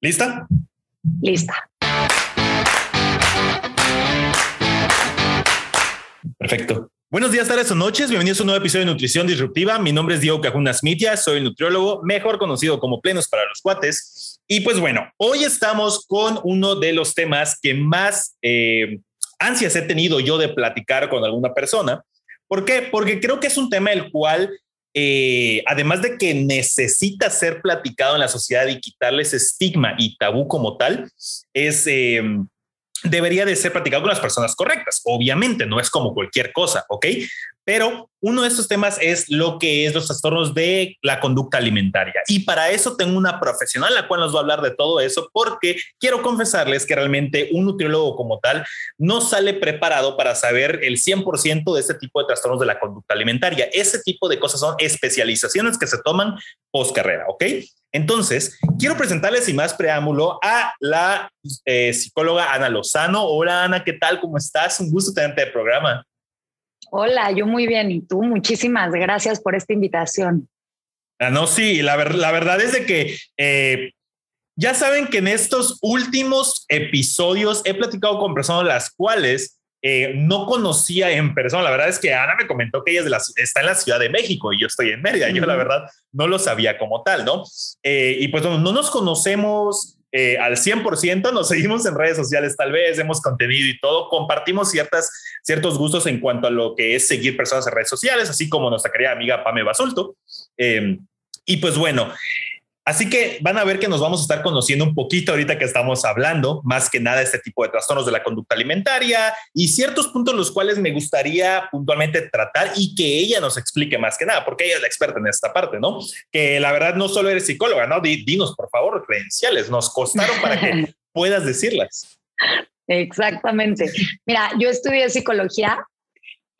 ¿Lista? Lista. Perfecto. Buenos días, tardes o noches. Bienvenidos a un nuevo episodio de Nutrición Disruptiva. Mi nombre es Diego Cajuna Smitia, soy nutriólogo, mejor conocido como Plenos para los Cuates. Y pues bueno, hoy estamos con uno de los temas que más eh, ansias he tenido yo de platicar con alguna persona. ¿Por qué? Porque creo que es un tema el cual, eh, además de que necesita ser platicado en la sociedad y quitarles estigma y tabú como tal, es... Eh, debería de ser platicado con las personas correctas. Obviamente, no es como cualquier cosa, ¿ok? Pero uno de estos temas es lo que es los trastornos de la conducta alimentaria. Y para eso tengo una profesional la cual nos va a hablar de todo eso, porque quiero confesarles que realmente un nutriólogo como tal no sale preparado para saber el 100% de este tipo de trastornos de la conducta alimentaria. Ese tipo de cosas son especializaciones que se toman post carrera, ¿ok? Entonces, quiero presentarles sin más preámbulo a la eh, psicóloga Ana Lozano. Hola Ana, ¿qué tal? ¿Cómo estás? Un gusto tenerte el programa. Hola, yo muy bien. ¿Y tú? Muchísimas gracias por esta invitación. Ah, no, sí, la, la verdad es de que eh, ya saben que en estos últimos episodios he platicado con personas las cuales eh, no conocía en persona. La verdad es que Ana me comentó que ella de la, está en la Ciudad de México y yo estoy en Mérida. Yo la verdad no lo sabía como tal, ¿no? Eh, y pues no, no nos conocemos eh, al 100%, nos seguimos en redes sociales tal vez, hemos contenido y todo, compartimos ciertas, ciertos gustos en cuanto a lo que es seguir personas en redes sociales, así como nuestra querida amiga Pame Basulto. Eh, y pues bueno, Así que van a ver que nos vamos a estar conociendo un poquito ahorita que estamos hablando, más que nada este tipo de trastornos de la conducta alimentaria y ciertos puntos los cuales me gustaría puntualmente tratar y que ella nos explique más que nada, porque ella es la experta en esta parte, ¿no? Que la verdad no solo eres psicóloga, ¿no? Dinos, por favor, credenciales, nos costaron para que puedas decirlas. Exactamente. Mira, yo estudié psicología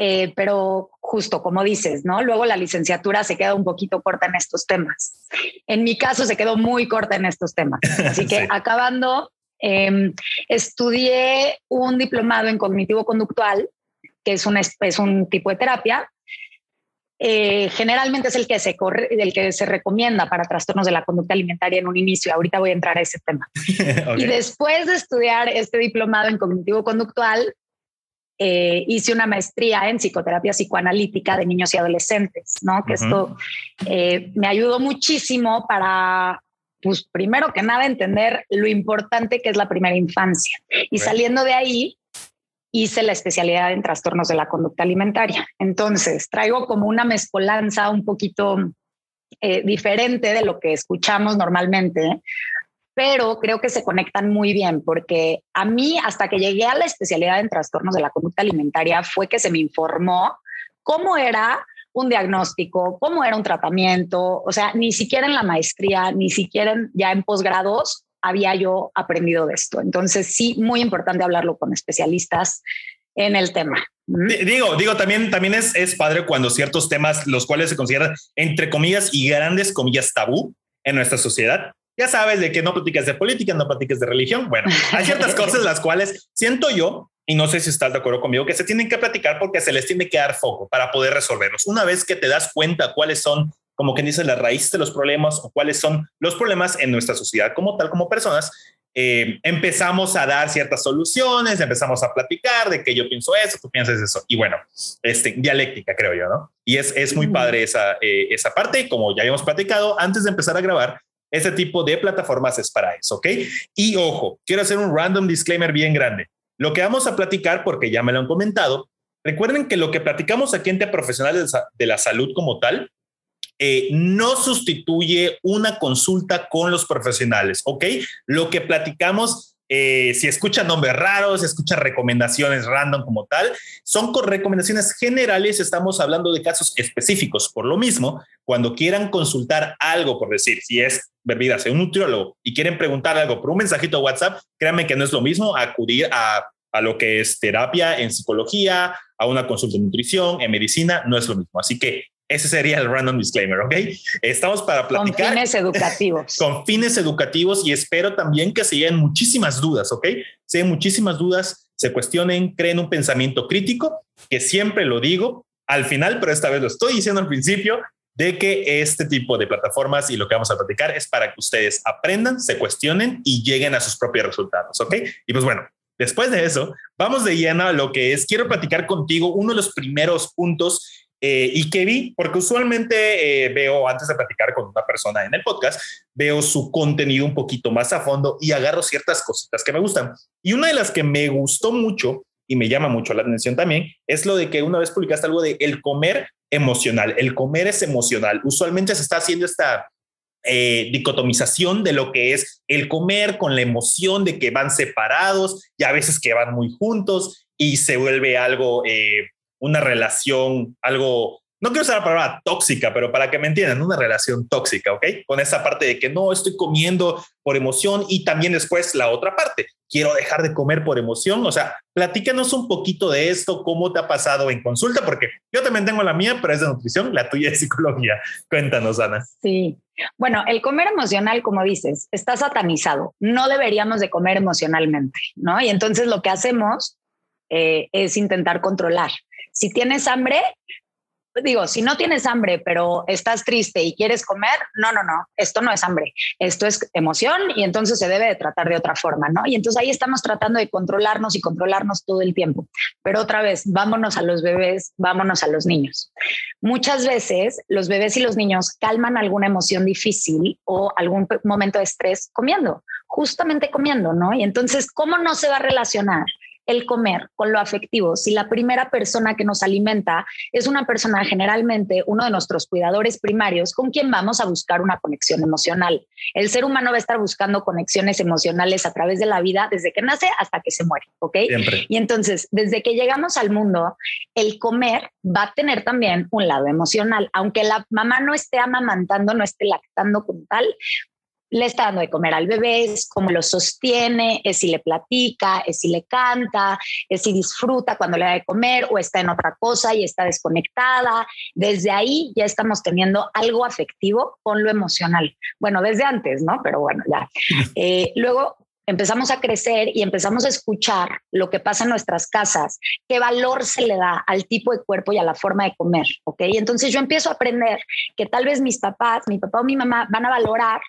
eh, pero justo como dices, ¿no? Luego la licenciatura se queda un poquito corta en estos temas. En mi caso se quedó muy corta en estos temas. Así que acabando, em, estudié un diplomado en cognitivo conductual, que es un, es un tipo de terapia. Eh, generalmente es el que, se corre, el que se recomienda para trastornos de la conducta alimentaria en un inicio. Ahorita voy a entrar a ese tema. Y después de estudiar este diplomado en cognitivo conductual, eh, hice una maestría en psicoterapia psicoanalítica de niños y adolescentes, ¿no? Que esto eh, me ayudó muchísimo para, pues, primero que nada, entender lo importante que es la primera infancia. Y saliendo de ahí, hice la especialidad en trastornos de la conducta alimentaria. Entonces, traigo como una mezcolanza un poquito eh, diferente de lo que escuchamos normalmente, pero creo que se conectan muy bien porque a mí hasta que llegué a la especialidad en trastornos de la conducta alimentaria fue que se me informó cómo era un diagnóstico, cómo era un tratamiento, o sea, ni siquiera en la maestría, ni siquiera ya en posgrados había yo aprendido de esto. Entonces, sí, muy importante hablarlo con especialistas en el tema. Digo, digo, también, también es, es padre cuando ciertos temas, los cuales se consideran, entre comillas y grandes comillas, tabú en nuestra sociedad, ya sabes de que no platicas de política, no platicas de religión. Bueno, hay ciertas cosas las cuales siento yo, y no sé si estás de acuerdo conmigo, que se tienen que platicar porque se les tiene que dar foco para poder resolverlos. Una vez que te das cuenta cuáles son, como quien dice, la raíz de los problemas o cuáles son los problemas en nuestra sociedad como tal, como personas, eh, empezamos a dar ciertas soluciones, empezamos a platicar de que yo pienso eso, tú piensas eso. Y bueno, este, dialéctica, creo yo, ¿no? Y es, es muy padre esa, eh, esa parte. Como ya habíamos platicado, antes de empezar a grabar, ese tipo de plataformas es para eso, ¿ok? Y ojo, quiero hacer un random disclaimer bien grande. Lo que vamos a platicar, porque ya me lo han comentado, recuerden que lo que platicamos aquí en Te Profesionales de la Salud como tal, eh, no sustituye una consulta con los profesionales, ¿ok? Lo que platicamos eh, si escuchan nombres raros, si escuchan recomendaciones random como tal, son con recomendaciones generales, estamos hablando de casos específicos. Por lo mismo, cuando quieran consultar algo, por decir, si es bebidas en un nutriólogo y quieren preguntar algo por un mensajito de WhatsApp, créanme que no es lo mismo acudir a, a lo que es terapia en psicología, a una consulta de nutrición, en medicina, no es lo mismo. Así que ese sería el random disclaimer, ¿ok? Estamos para platicar. Con fines educativos. con fines educativos y espero también que se lleven muchísimas dudas, ¿ok? Se muchísimas dudas, se cuestionen, creen un pensamiento crítico, que siempre lo digo al final, pero esta vez lo estoy diciendo al principio. De que este tipo de plataformas y lo que vamos a platicar es para que ustedes aprendan, se cuestionen y lleguen a sus propios resultados, ¿ok? Y pues bueno, después de eso, vamos de lleno a lo que es, quiero platicar contigo uno de los primeros puntos eh, y que vi, porque usualmente eh, veo, antes de platicar con una persona en el podcast, veo su contenido un poquito más a fondo y agarro ciertas cositas que me gustan. Y una de las que me gustó mucho y me llama mucho la atención también es lo de que una vez publicaste algo de el comer emocional. El comer es emocional. Usualmente se está haciendo esta eh, dicotomización de lo que es el comer con la emoción de que van separados y a veces que van muy juntos y se vuelve algo una relación, algo, no quiero usar la palabra tóxica, pero para que me entiendan, una relación tóxica, ¿ok? Con esa parte de que no estoy comiendo por emoción y también después la otra parte, quiero dejar de comer por emoción. O sea, platícanos un poquito de esto, cómo te ha pasado en consulta, porque yo también tengo la mía, pero es de nutrición, la tuya es psicología. Cuéntanos, Ana. Sí. Bueno, el comer emocional, como dices, está satanizado. No deberíamos de comer emocionalmente, ¿no? Y entonces lo que hacemos eh, es intentar controlar. Si tienes hambre, digo, si no tienes hambre, pero estás triste y quieres comer, no, no, no, esto no es hambre, esto es emoción y entonces se debe de tratar de otra forma, ¿no? Y entonces ahí estamos tratando de controlarnos y controlarnos todo el tiempo. Pero otra vez, vámonos a los bebés, vámonos a los niños. Muchas veces los bebés y los niños calman alguna emoción difícil o algún momento de estrés comiendo, justamente comiendo, ¿no? Y entonces, ¿cómo no se va a relacionar el comer con lo afectivo. Si la primera persona que nos alimenta es una persona generalmente uno de nuestros cuidadores primarios con quien vamos a buscar una conexión emocional. El ser humano va a estar buscando conexiones emocionales a través de la vida desde que nace hasta que se muere, ¿ok? Y entonces, desde que llegamos al mundo, el comer va a tener también un lado emocional. Aunque la mamá no esté amamantando, no esté lactando como tal, le está dando de comer al bebé, es cómo lo sostiene, es si le platica, es si le canta, es si disfruta cuando le da de comer o está en otra cosa y está desconectada. Desde ahí ya estamos teniendo algo afectivo con lo emocional. Bueno, desde antes, ¿no? Pero bueno, ya. Eh, luego empezamos a crecer y empezamos a escuchar lo que pasa en nuestras casas, qué valor se le da al tipo de cuerpo y a la forma de comer, ¿ok? Entonces yo empiezo a aprender que tal vez mis papás, mi papá o mi mamá van a valorar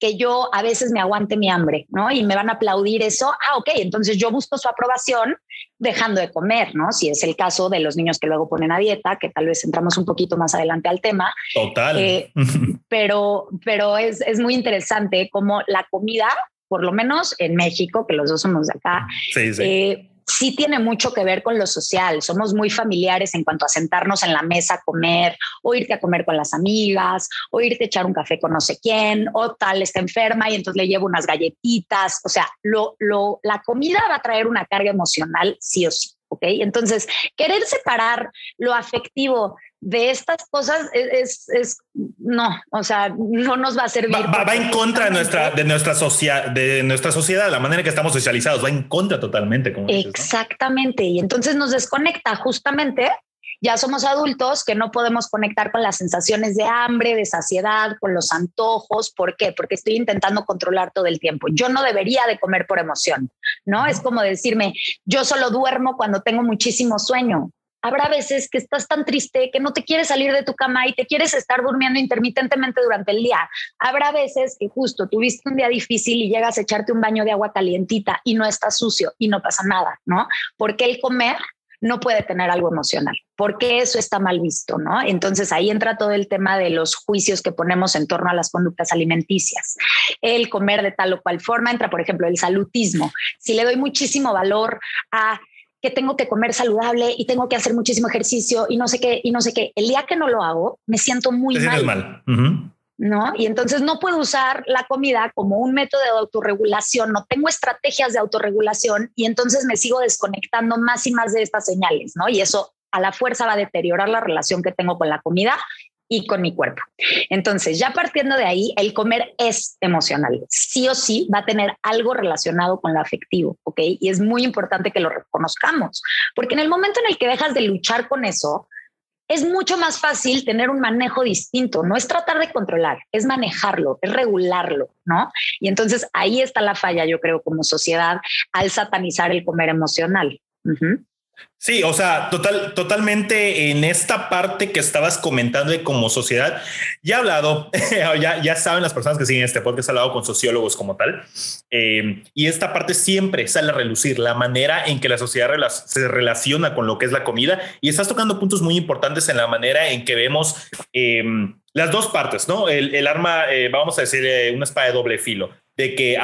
que yo a veces me aguante mi hambre, ¿no? Y me van a aplaudir eso. Ah, ok, entonces yo busco su aprobación dejando de comer, ¿no? Si es el caso de los niños que luego ponen a dieta, que tal vez entramos un poquito más adelante al tema. Total. Eh, pero pero es, es muy interesante cómo la comida, por lo menos en México, que los dos somos de acá, sí, sí. Eh, sí tiene mucho que ver con lo social. Somos muy familiares en cuanto a sentarnos en la mesa a comer, o irte a comer con las amigas, o irte a echar un café con no sé quién, o tal está enferma y entonces le llevo unas galletitas. O sea, lo, lo, la comida va a traer una carga emocional sí o sí. ¿ok? Entonces, querer separar lo afectivo de estas cosas es, es, no, o sea, no nos va a servir. Va, en contra de nuestra, de nuestra sociedad, de nuestra sociedad, la manera en que estamos socializados, va en contra totalmente. Como Exactamente. Y entonces nos desconecta justamente. Ya somos adultos que no podemos conectar con las sensaciones de hambre, de saciedad, con los antojos. ¿Por qué? Porque estoy intentando controlar todo el tiempo. Yo no debería de comer por emoción, ¿no? Es como decirme, yo solo duermo cuando tengo muchísimo sueño habrá veces que estás tan triste que no te quieres salir de tu cama y te quieres estar durmiendo intermitentemente durante el día. Habrá veces que justo tuviste un día difícil y llegas a echarte un baño de agua calientita y no estás sucio y no pasa nada, ¿no? Porque el comer no puede tener algo emocional, porque eso está mal visto, ¿no? Entonces ahí entra todo el tema de los juicios que ponemos en torno a las conductas alimenticias. El comer de tal o cual forma entra, por ejemplo, el salutismo. Si le doy muchísimo valor a que tengo que comer saludable y tengo que hacer muchísimo ejercicio y no sé qué, y no sé qué. El día que no lo hago, me siento muy mal. mal. ¿No? Y entonces no puedo usar la comida como un método de autorregulación, no tengo estrategias de autorregulación y entonces me sigo desconectando más y más de estas señales, ¿no? Y eso a la fuerza va a deteriorar la relación que tengo con la comida y con mi cuerpo. Entonces, ya partiendo de ahí, el comer es emocional. Sí o sí va a tener algo relacionado con lo afectivo, ¿ok? Y es muy importante que lo reconozcamos, porque en el momento en el que dejas de luchar con eso, es mucho más fácil tener un manejo distinto. No es tratar de controlar, es manejarlo, es regularlo, ¿no? Y entonces ahí está la falla, yo creo, como sociedad, al satanizar el comer emocional. Sí, o sea, total, totalmente en esta parte que estabas comentando de como sociedad, ya he hablado, ya, ya saben las personas que siguen este podcast, he hablado con sociólogos como tal, eh, y esta parte siempre sale a relucir, la manera en que la sociedad se relaciona con lo que es la comida, y estás tocando puntos muy importantes en la manera en que vemos eh, las dos partes, ¿no? El, arma, eh, vamos a decir, una espada de doble filo de que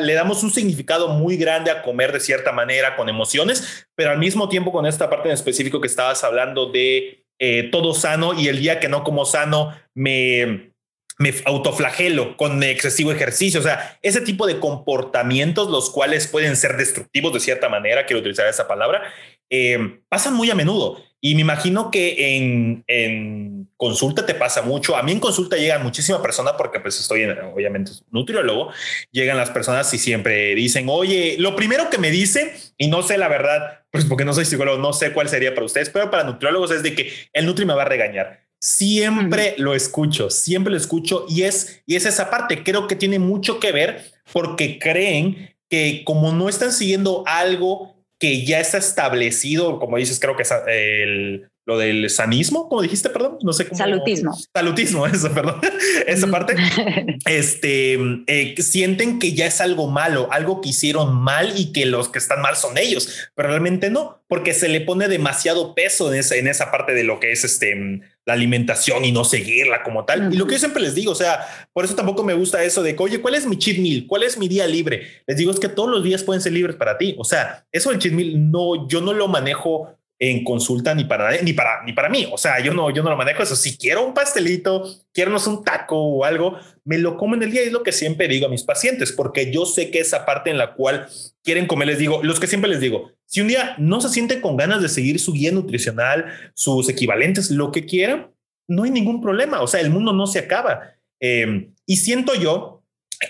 le damos un significado muy grande a comer de cierta manera, con emociones, pero al mismo tiempo con esta parte en específico que estabas hablando de eh, todo sano y el día que no como sano me, me autoflagelo con excesivo ejercicio. O sea, ese tipo de comportamientos, los cuales pueden ser destructivos de cierta manera, quiero utilizar esa palabra, eh, pasan muy a menudo. Y me imagino que en, en, consulta te pasa mucho. A mí en consulta llegan muchísimas personas porque pues estoy en, obviamente nutriólogo. Llegan las personas y siempre dicen, oye, lo primero que me dice, y no sé la verdad, pues porque no soy psicólogo, no sé cuál sería para ustedes, pero para nutriólogos es de que el nutri me va a regañar. Siempre lo escucho, siempre lo escucho y es, y es esa parte. Creo que tiene mucho que ver porque creen que como no están siguiendo algo que ya está establecido, como dices, creo que es el, lo del sanismo, como dijiste, perdón, no sé cómo. Salutismo. Salutismo, eso, perdón. Esa parte. este, eh, sienten que ya es algo malo, algo que hicieron mal y que los que están mal son ellos, pero realmente no, porque se le pone demasiado peso en esa, en esa parte de lo que es este la alimentación y no seguirla como tal. Y lo que yo siempre les digo, o sea, por eso tampoco me gusta eso de, oye, ¿cuál es mi cheat meal? ¿Cuál es mi día libre? Les digo, es que todos los días pueden ser libres para ti. O sea, eso del cheat meal, no, yo no lo manejo en consulta ni para ni para ni para mí. O sea, yo no, yo no lo manejo eso. Si quiero un pastelito, quiero un taco o algo, me lo como en el día. Y es lo que siempre digo a mis pacientes, porque yo sé que esa parte en la cual quieren comer, les digo, los que siempre les digo, si un día no se sienten con ganas de seguir su guía nutricional, sus equivalentes, lo que quieran, no hay ningún problema. O sea, el mundo no se acaba. Em, y siento yo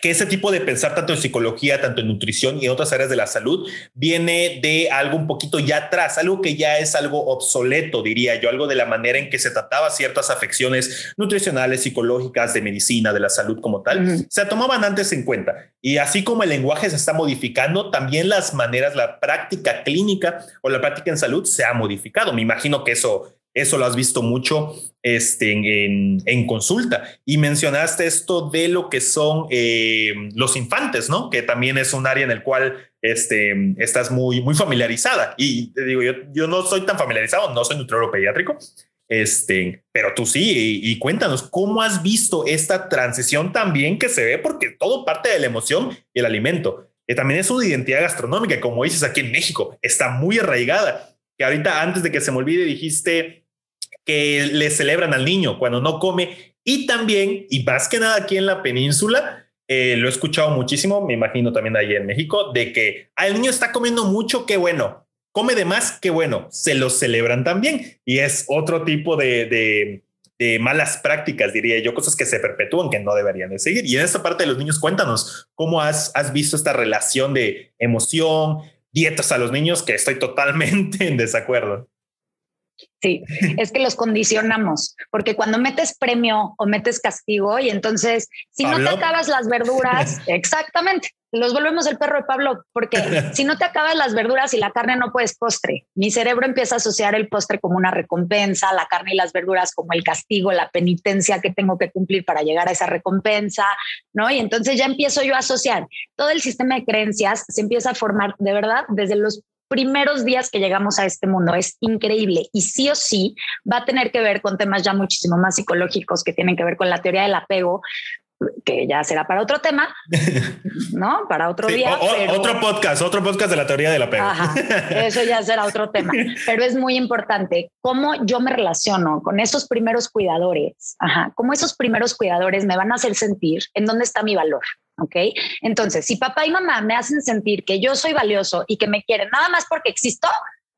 que ese tipo de pensar tanto en psicología, tanto en nutrición y en otras áreas de la salud viene de algo un poquito ya atrás, algo que ya es algo obsoleto, diría yo, algo de la manera en que se trataba ciertas afecciones nutricionales, psicológicas, de medicina, de la salud como tal, se tomaban antes en cuenta. Y así como el lenguaje se está modificando, también las maneras, la práctica clínica o la práctica en salud se ha modificado. Me imagino que eso eso lo has visto mucho este, en, consulta. Y mencionaste esto de lo que son eh, los infantes, ¿no? Que también es un área en el cual este, estás muy, muy familiarizada. Y te digo, yo, yo no soy tan familiarizado, no soy nutriólogo pediátrico, este, pero tú sí, y, cuéntanos cómo has visto esta transición también que se ve, porque todo parte de la emoción y el alimento, que también es una identidad gastronómica, como dices aquí en México, está muy arraigada. Que ahorita, antes de que se me olvide, dijiste que le celebran al niño cuando no come. Y también, y más que nada aquí en la península, eh, lo he escuchado muchísimo, me imagino también ahí en México, de que al niño está comiendo mucho, qué bueno, come de más, qué bueno, se lo celebran también y es otro tipo de, de, malas prácticas, diría yo, cosas que se perpetúan que no deberían de seguir. Y en esta parte de los niños, cuéntanos cómo has, has visto esta relación de emoción, dietas a los niños, que estoy totalmente en desacuerdo. Sí, es que los condicionamos, porque cuando metes premio o metes castigo y entonces si no te acabas las verduras, exactamente, los volvemos el perro de Pablo, porque si no te acabas las verduras y la carne no puedes postre. Mi cerebro empieza a asociar el postre como una recompensa, la carne y las verduras como el castigo, la penitencia que tengo que cumplir para llegar a esa recompensa, ¿no? Y entonces ya empiezo yo a asociar. Todo el sistema de creencias se empieza a formar de verdad desde los primeros días que llegamos a este mundo. Es increíble y sí o sí va a tener que ver con temas ya muchísimo más psicológicos que tienen que ver con la teoría del apego, que ya será para otro tema, ¿no? Para otro día. Otro podcast, otro podcast de la teoría del apego. eso ya será otro tema, pero es muy importante cómo yo me relaciono con esos primeros cuidadores, ajá, cómo esos primeros cuidadores me van a hacer sentir en dónde está mi valor. ¿ok? Entonces, si papá y mamá me hacen sentir que yo soy valioso y que me quieren nada más porque existo,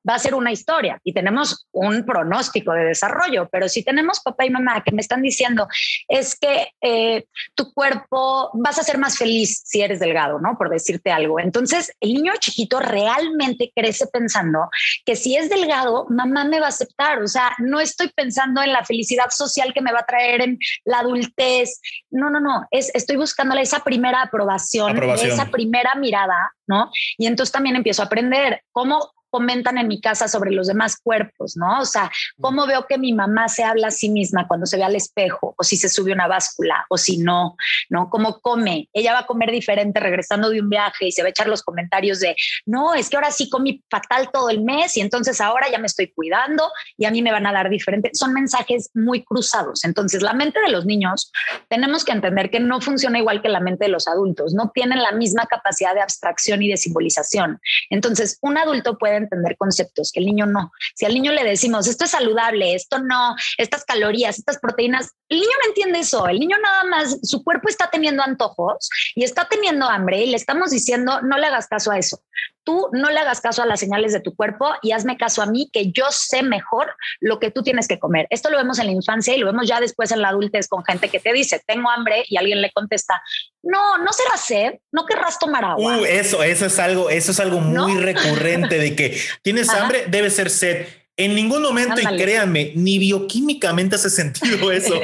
va a ser una historia y tenemos un pronóstico de desarrollo, pero si tenemos papá y mamá que me están diciendo es que eh, tu cuerpo vas a ser más feliz si eres delgado, ¿no? Por decirte algo. Entonces, el niño chiquito realmente crece pensando que si es delgado, mamá me va a aceptar. O sea, no estoy pensando en la felicidad social que me va a traer en la adultez. No, no, no. Es, estoy buscándole esa primera aprobación, esa primera mirada, ¿no? Y entonces también empiezo a aprender cómo comentan en mi casa sobre los demás cuerpos, ¿no? O sea, cómo veo que mi mamá se habla a sí misma cuando se ve al espejo o si se sube una báscula o si no, ¿no? Cómo come. Ella va a comer diferente regresando de un viaje y se va a echar los comentarios de, no, es que ahora sí comí fatal todo el mes y entonces ahora ya me estoy cuidando y a mí me van a dar diferente. Son mensajes muy cruzados. Entonces, la mente de los niños tenemos que entender que no funciona igual que la mente de los adultos, no tienen la misma capacidad de abstracción y de simbolización. Entonces, un adulto puede entender conceptos que el niño no. Si al niño le decimos, esto es saludable, esto no, estas calorías, estas proteínas, el niño no entiende eso. El niño nada más, su cuerpo está teniendo antojos y está teniendo hambre y le estamos diciendo, no le hagas caso a eso tú no le hagas caso a las señales de tu cuerpo y hazme caso a mí, que yo sé mejor lo que tú tienes que comer. Esto lo vemos en la infancia y lo vemos ya después en la adultez con gente que te dice, tengo hambre y alguien le contesta, no, no será sed, no querrás tomar agua. Uh, eso, eso es algo, eso es algo muy recurrente de que tienes hambre, debe ser sed. En ningún momento, y créanme, ni bioquímicamente hace sentido eso.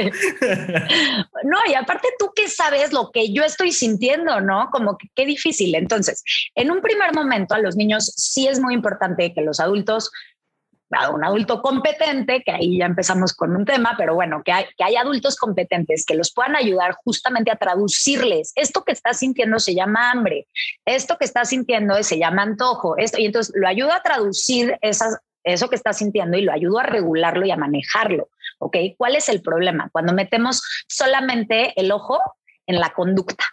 no, y aparte tú que sabes lo que yo estoy sintiendo, ¿no? Como que qué difícil. Entonces, en un primer momento a los niños sí es muy importante que los adultos un adulto competente, que ahí ya empezamos con un tema, pero bueno, que hay, que hay adultos competentes que los puedan ayudar justamente a traducirles. Esto que estás sintiendo se llama hambre, esto que estás sintiendo se llama antojo, esto, y entonces lo ayuda a traducir esas, eso que está sintiendo y lo ayudo a regularlo y a manejarlo. ¿Ok? ¿Cuál es el problema? Cuando metemos solamente el ojo en la conducta,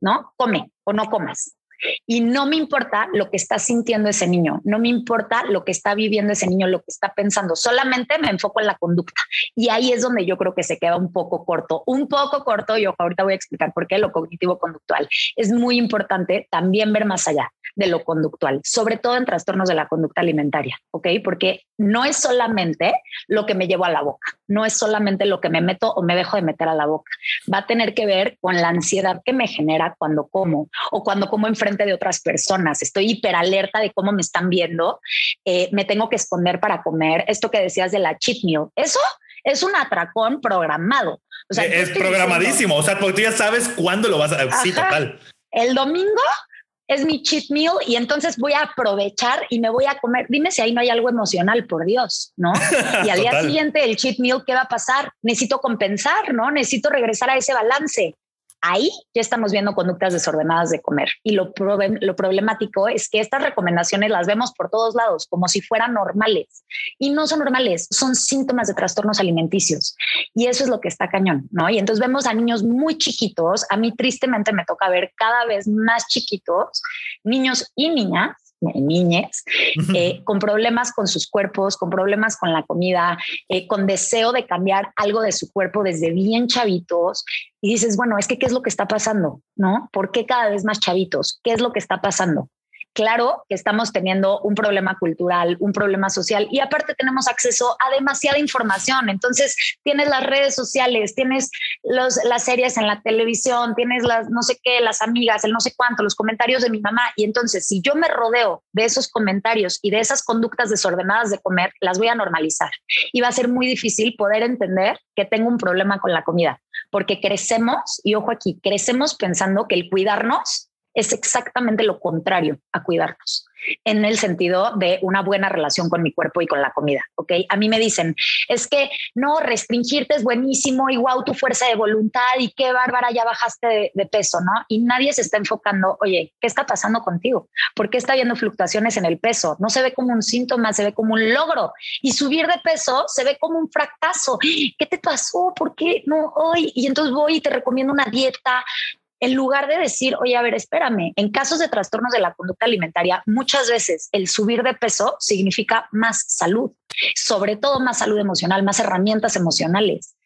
¿no? Come o no comas. Y no me importa lo que está sintiendo ese niño, no me importa lo que está viviendo ese niño, lo que está pensando, solamente me enfoco en la conducta. Y ahí es donde yo creo que se queda un poco corto, un poco corto, y ahorita voy a explicar por qué lo cognitivo conductual. Es muy importante también ver más allá de lo conductual, sobre todo en trastornos de la conducta alimentaria, ¿ok? Porque no es solamente lo que me llevo a la boca, no es solamente lo que me meto o me dejo de meter a la boca, va a tener que ver con la ansiedad que me genera cuando como o cuando como enfrente de otras personas, estoy hiperalerta de cómo me están viendo, eh, me tengo que esconder para comer, esto que decías de la cheat meal, eso es un atracón programado. O sea, es programadísimo, o sea, porque tú ya sabes cuándo lo vas a... Sí, total. El domingo es mi cheat meal y entonces voy a aprovechar y me voy a comer. Dime si ahí no hay algo emocional, por Dios, ¿no? Y al día siguiente el cheat meal, ¿qué va a pasar? Necesito compensar, ¿no? Necesito regresar a ese balance ahí ya estamos viendo conductas desordenadas de comer. Y lo, problemático es que estas recomendaciones las vemos por todos lados, como si fueran normales. Y no son normales, son síntomas de trastornos alimenticios. Y eso es lo que está cañón, ¿no? Y entonces vemos a niños muy chiquitos, a mí tristemente me toca ver cada vez más chiquitos, niños y niñas niñez, eh, con problemas con sus cuerpos, con problemas con la comida, eh, con deseo de cambiar algo de su cuerpo desde bien chavitos. Y dices, bueno, es que, ¿qué es lo que está pasando? ¿No? ¿Por qué cada vez más chavitos? ¿Qué es lo que está pasando? Claro que estamos teniendo un problema cultural, un problema social y aparte tenemos acceso a demasiada información. Entonces tienes las redes sociales, tienes las series en la televisión, tienes las no sé qué, las amigas, el no sé cuánto, los comentarios de mi mamá. Y entonces si yo me rodeo de esos comentarios y de esas conductas desordenadas de comer, las voy a normalizar. Y va a ser muy difícil poder entender que tengo un problema con la comida, porque crecemos, y ojo aquí, crecemos pensando que el cuidarnos es exactamente lo contrario a cuidarnos en el sentido de una buena relación con mi cuerpo y con la comida, ¿ok? A mí me dicen, es que no, restringirte es buenísimo y wow, tu fuerza de voluntad y qué bárbara, ya bajaste de, peso, ¿no? Y nadie se está enfocando, oye, ¿qué está pasando contigo? ¿Por qué está habiendo fluctuaciones en el peso? No se ve como un síntoma, se ve como un logro. Y subir de peso se ve como un fracaso. ¿Qué te pasó? ¿Por qué no hoy? Y entonces voy y te recomiendo una dieta, en lugar de decir, oye, a ver, espérame, en casos de trastornos de la conducta alimentaria, muchas veces el subir de peso significa más salud, sobre todo más salud emocional, más herramientas emocionales.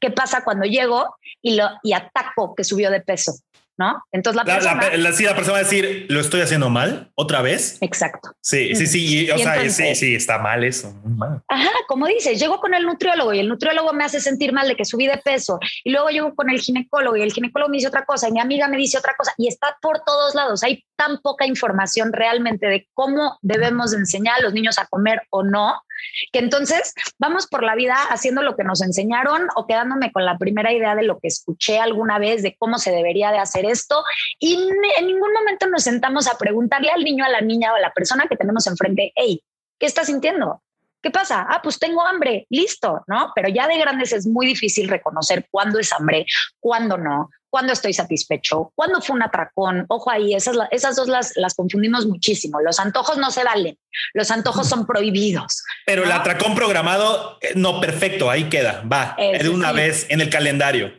¿Qué pasa cuando llego y, lo, y ataco que subió de peso? ¿No? Entonces la, persona... La, sí, la persona va a decir, ¿lo estoy haciendo mal otra vez? Exacto. Sí, sí, sí, o sea, sí, sí, está mal eso. Mal. Ajá, como dices, llego con el nutriólogo y el nutriólogo me hace sentir mal de que subí de peso y luego llego con el ginecólogo y el ginecólogo me dice otra cosa y mi amiga me dice otra cosa y está por todos lados. Hay tan poca información realmente de cómo debemos enseñar a los niños a comer o no que entonces vamos por la vida haciendo lo que nos enseñaron o quedándome con la primera idea de lo que escuché alguna vez de cómo se debería de hacer esto y en ningún momento nos sentamos a preguntarle al niño, a la niña o a la persona que tenemos enfrente, hey, ¿qué estás sintiendo? ¿Qué pasa? Ah, pues tengo hambre, listo, ¿no? Pero ya de grandes es muy difícil reconocer cuándo es hambre, cuándo no, cuándo estoy satisfecho, cuándo fue un atracón. Ojo ahí, esas, esas dos las, las confundimos muchísimo. Los antojos no se valen, los antojos son prohibidos. Pero el atracón programado, eh, no, perfecto, ahí queda, va, de una vez en el calendario.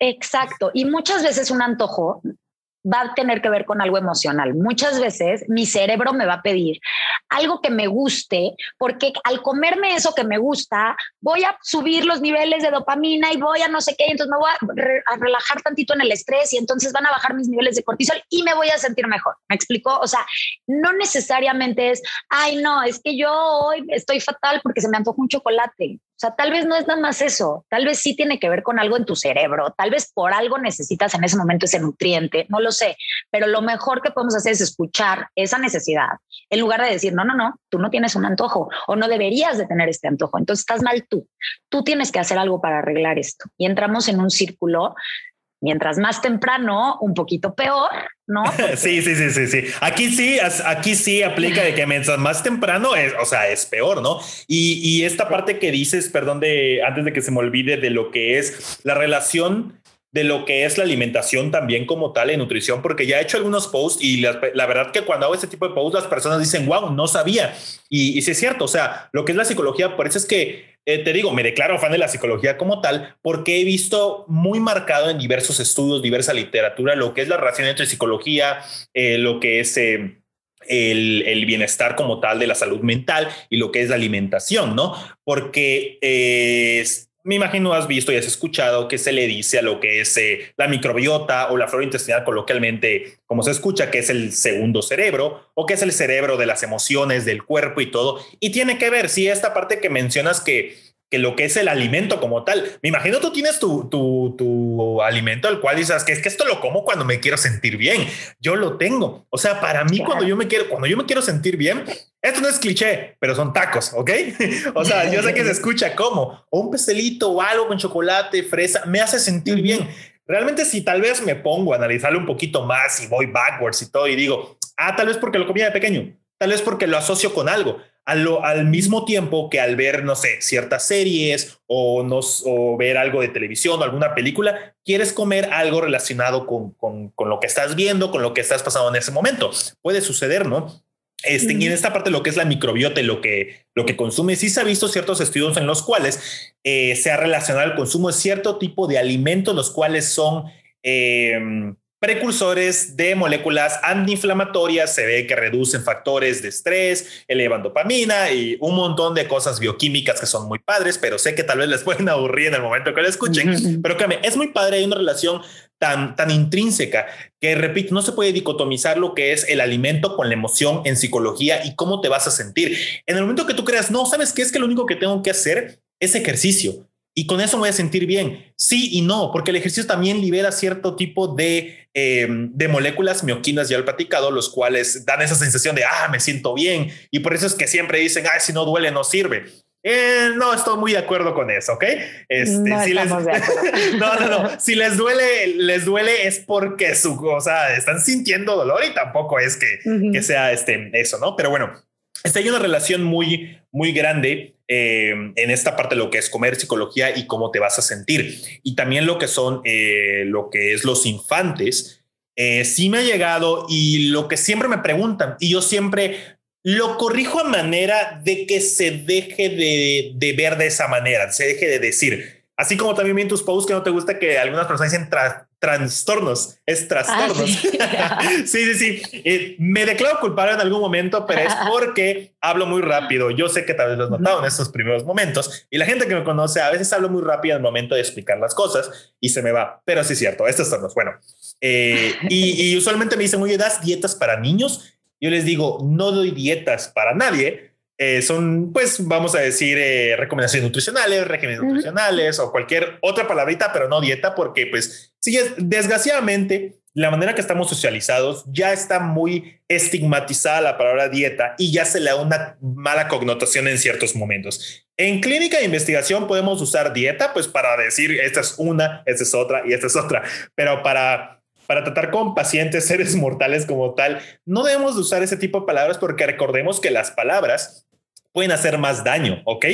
Exacto. Y muchas veces un antojo va a tener que ver con algo emocional. Muchas veces mi cerebro me va a pedir algo que me guste, porque al comerme eso que me gusta, voy a subir los niveles de dopamina y voy a no sé qué, entonces me voy a, relajar tantito en el estrés y entonces van a bajar mis niveles de cortisol y me voy a sentir mejor. ¿Me explico? O sea, no necesariamente es, ay, no, es que yo hoy estoy fatal porque se me antoja un chocolate. O sea, tal vez no es nada más eso, tal vez sí tiene que ver con algo en tu cerebro, tal vez por algo necesitas en ese momento ese nutriente, no lo sé, pero lo mejor que podemos hacer es escuchar esa necesidad en lugar de decir, no, no, no, tú no tienes un antojo o no deberías de tener este antojo, entonces estás mal tú, tú tienes que hacer algo para arreglar esto. Y entramos en un círculo mientras más temprano, un poquito peor, ¿no? sí, sí, sí, sí, sí. Aquí sí, aquí sí aplica de que mientras más temprano es, o sea, es peor, ¿no? Y, y esta parte que dices, perdón, de antes de que se me olvide de lo que es la relación de lo que es la alimentación también como tal en nutrición, porque ya he hecho algunos posts y la, verdad que cuando hago este tipo de posts las personas dicen, wow, no sabía. Y, y sí es cierto, o sea, lo que es la psicología, por eso es que eh, te digo, me declaro fan de la psicología como tal, porque he visto muy marcado en diversos estudios, diversa literatura, lo que es la relación entre psicología, eh, lo que es... Eh, el, el, bienestar como tal de la salud mental y lo que es la alimentación, ¿no? Porque me imagino has visto y has escuchado que se le dice a lo que es eh, la microbiota o la flora intestinal coloquialmente, como se escucha, que es el segundo cerebro o que es el cerebro de las emociones, del cuerpo y todo. Y tiene que ver, si esta parte que mencionas que que lo que es el alimento como tal. Me imagino tú tienes tu, tu, tu alimento al cual dices que es que esto lo como cuando me quiero sentir bien. Yo lo tengo. O sea, para mí cuando yo me quiero, cuando yo me quiero sentir bien, esto no es cliché, pero son tacos, ¿ok? o sea, yo sé que se escucha como o un pastelito o algo con chocolate, fresa, me hace sentir bien. Realmente si tal vez me pongo a analizarlo un poquito más y voy backwards y todo y digo, ah, tal vez porque lo comía de pequeño, tal vez porque lo asocio con algo al, mismo tiempo que al ver, no sé, ciertas series o, nos, o ver algo de televisión o alguna película, quieres comer algo relacionado con, con, lo que estás viendo, con lo que estás pasando en ese momento. Puede suceder, ¿no? Este, Y en esta parte lo que es la microbiota y lo que, lo que consume, sí se ha visto ciertos estudios en los cuales eh, se ha relacionado el consumo de cierto tipo de alimentos, los cuales son... Eh, precursores de moléculas antiinflamatorias, se ve que reducen factores de estrés, elevan dopamina y un montón de cosas bioquímicas que son muy padres, pero sé que tal vez les pueden aburrir en el momento que lo escuchen, pero que es muy padre, hay una relación tan, tan intrínseca que, repito, no se puede dicotomizar lo que es el alimento con la emoción en psicología y cómo te vas a sentir. En el momento que tú creas, no, ¿sabes qué es que lo único que tengo que hacer es ejercicio? Y con eso me voy a sentir bien. Sí y no, porque el ejercicio también libera cierto tipo de, eh, de moléculas mioquinas, ya lo he platicado, los cuales dan esa sensación de, ah, me siento bien. Y por eso es que siempre dicen, ah, si no duele, no sirve. Eh, no estoy muy de acuerdo con eso, ¿ok? Este, no, si les, no, no, no. Si les duele, les duele es porque su, o sea, están sintiendo dolor y tampoco es que, que sea este, eso, ¿no? Pero bueno, está hay una relación muy, muy grande eh, en esta parte de lo que es comer, psicología y cómo te vas a sentir. Y también lo que son, eh, lo que es los infantes. Eh, sí me ha llegado y lo que siempre me preguntan, y yo siempre lo corrijo a manera de que se deje de, de ver de esa manera, se deje de decir. Así como también vi en tus posts que no te gusta que algunas personas dicen trastornos, es trastornos. Ah, sí, sí, sí. Eh, me declaro culpable en algún momento, pero es porque hablo muy rápido. Yo sé que tal vez lo has notado en estos primeros momentos y la gente que me conoce a veces hablo muy rápido el momento de explicar las cosas y se me va. Pero sí es cierto, estos son los bueno. Eh, y, usualmente me dicen, oye, ¿das dietas para niños? Yo les digo, no doy dietas para nadie, eh, son, pues, vamos a decir, recomendaciones nutricionales, regímenes nutricionales o cualquier otra palabrita, pero no dieta, porque pues Sí, desgraciadamente, la manera que estamos socializados ya está muy estigmatizada la palabra dieta y ya se le da una mala connotación en ciertos momentos. En clínica de investigación podemos usar dieta, pues para decir esta es una, esta es otra y esta es otra, pero para para tratar con pacientes, seres mortales como tal, no debemos usar ese tipo de palabras porque recordemos que las palabras pueden hacer más daño, ¿ok?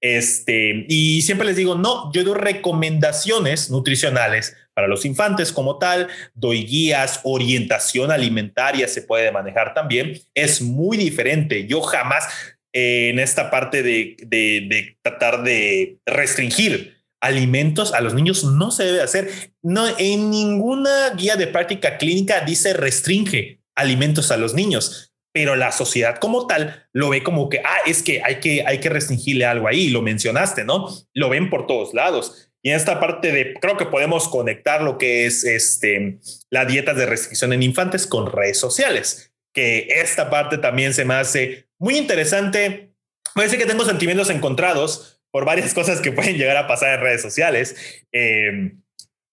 Este, y siempre les digo, no, yo doy recomendaciones nutricionales para los infantes como tal, doy guías, orientación alimentaria se puede manejar también, es muy diferente. Yo jamás eh, en esta parte de, de, tratar de restringir alimentos a los niños no se debe hacer. No, en ninguna guía de práctica clínica dice restringe alimentos a los niños pero la sociedad como tal lo ve como que, ah, es que hay que, hay que restringirle algo ahí, lo mencionaste, ¿no? Lo ven por todos lados. Y en esta parte de, creo que podemos conectar lo que es este, la dieta de restricción en infantes con redes sociales, que esta parte también se me hace muy interesante. Parece que tengo sentimientos encontrados por varias cosas que pueden llegar a pasar en redes sociales. Eh,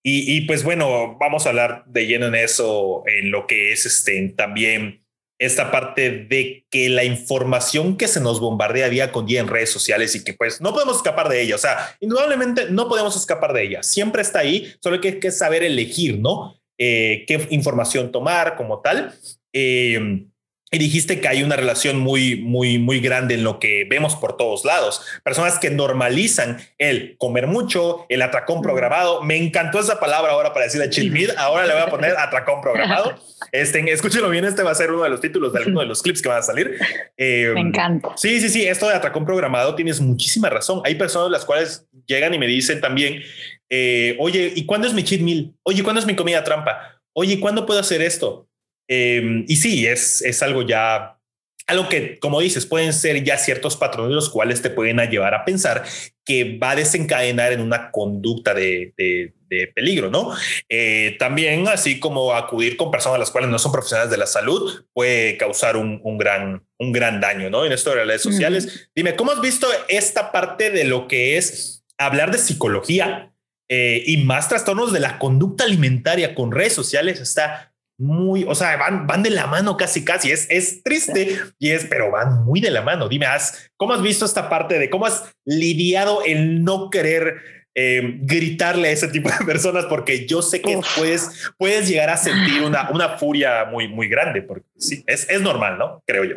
y, y, pues bueno, vamos a hablar de lleno en eso, en lo que es este, también esta parte de que la información que se nos bombardea día con día en redes sociales y que pues no podemos escapar de ella. O sea, indudablemente no podemos escapar de ella. Siempre está ahí, solo que hay que saber elegir, ¿no? Eh, qué información tomar como tal. Eh, y dijiste que hay una relación muy, muy, muy grande en lo que vemos por todos lados. Personas que normalizan el comer mucho, el atracón programado. Me encantó esa palabra ahora para decir a cheat Ahora le voy a poner atracón programado. Este, escúchenlo bien, este va a ser uno de los títulos de alguno de los clips que van a salir. Eh, me encanta. Sí, sí, sí. Esto de atracón programado tienes muchísima razón. Hay personas las cuales llegan y me dicen también, eh, oye, ¿y cuándo es mi cheat meal? Oye, ¿cuándo es mi comida trampa? Oye, ¿cuándo puedo hacer esto? Em, y sí, es, es algo ya, algo que, como dices, pueden ser ya ciertos patrones los cuales te pueden llevar a pensar que va a desencadenar en una conducta de, de, peligro, ¿no? Eh, también, así como acudir con personas a las cuales no son profesionales de la salud, puede causar un, un gran, un gran daño, ¿no? En esto de las redes sociales. Dime, ¿cómo has visto esta parte de lo que es hablar de psicología eh, y más trastornos de la conducta alimentaria con redes sociales? Está muy, o sea, van, van de la mano casi, casi. Es, es triste y es, pero van muy de la mano. Dime, has, ¿cómo has visto esta parte de cómo has lidiado el no querer eh, gritarle a ese tipo de personas? Porque yo sé que puedes, puedes llegar a sentir una, una furia muy, muy grande, porque sí, es, es normal, ¿no? Creo yo.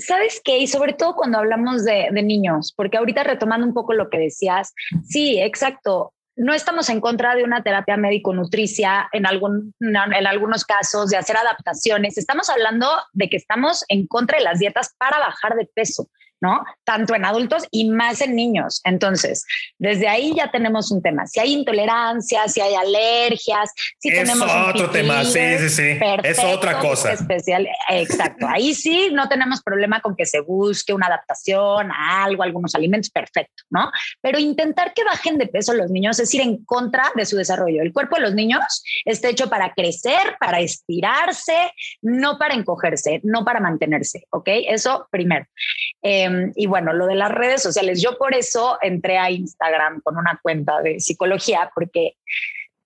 ¿Sabes qué? Y sobre todo cuando hablamos de, de, niños, porque ahorita retomando un poco lo que decías, sí, exacto no estamos en contra de una terapia médico-nutricia en, algún, en algunos casos, de hacer adaptaciones. Estamos hablando de que estamos en contra de las dietas para bajar de peso. ¿No? Tanto en adultos y más en niños. Entonces, desde ahí ya tenemos un tema. Si hay intolerancia, si hay alergias, si es tenemos otro tema, sí, sí, sí. es otra cosa. Especial, exacto. Ahí sí no tenemos problema con que se busque una adaptación a algo, algunos alimentos, perfecto, ¿no? Pero intentar que bajen de peso los niños es ir en contra de su desarrollo. El cuerpo de los niños está hecho para crecer, para estirarse, no para encogerse, no para mantenerse, ¿ok? Eso primero. Eh, Em, y bueno, lo de las redes sociales, yo por eso entré a Instagram con una cuenta de psicología, porque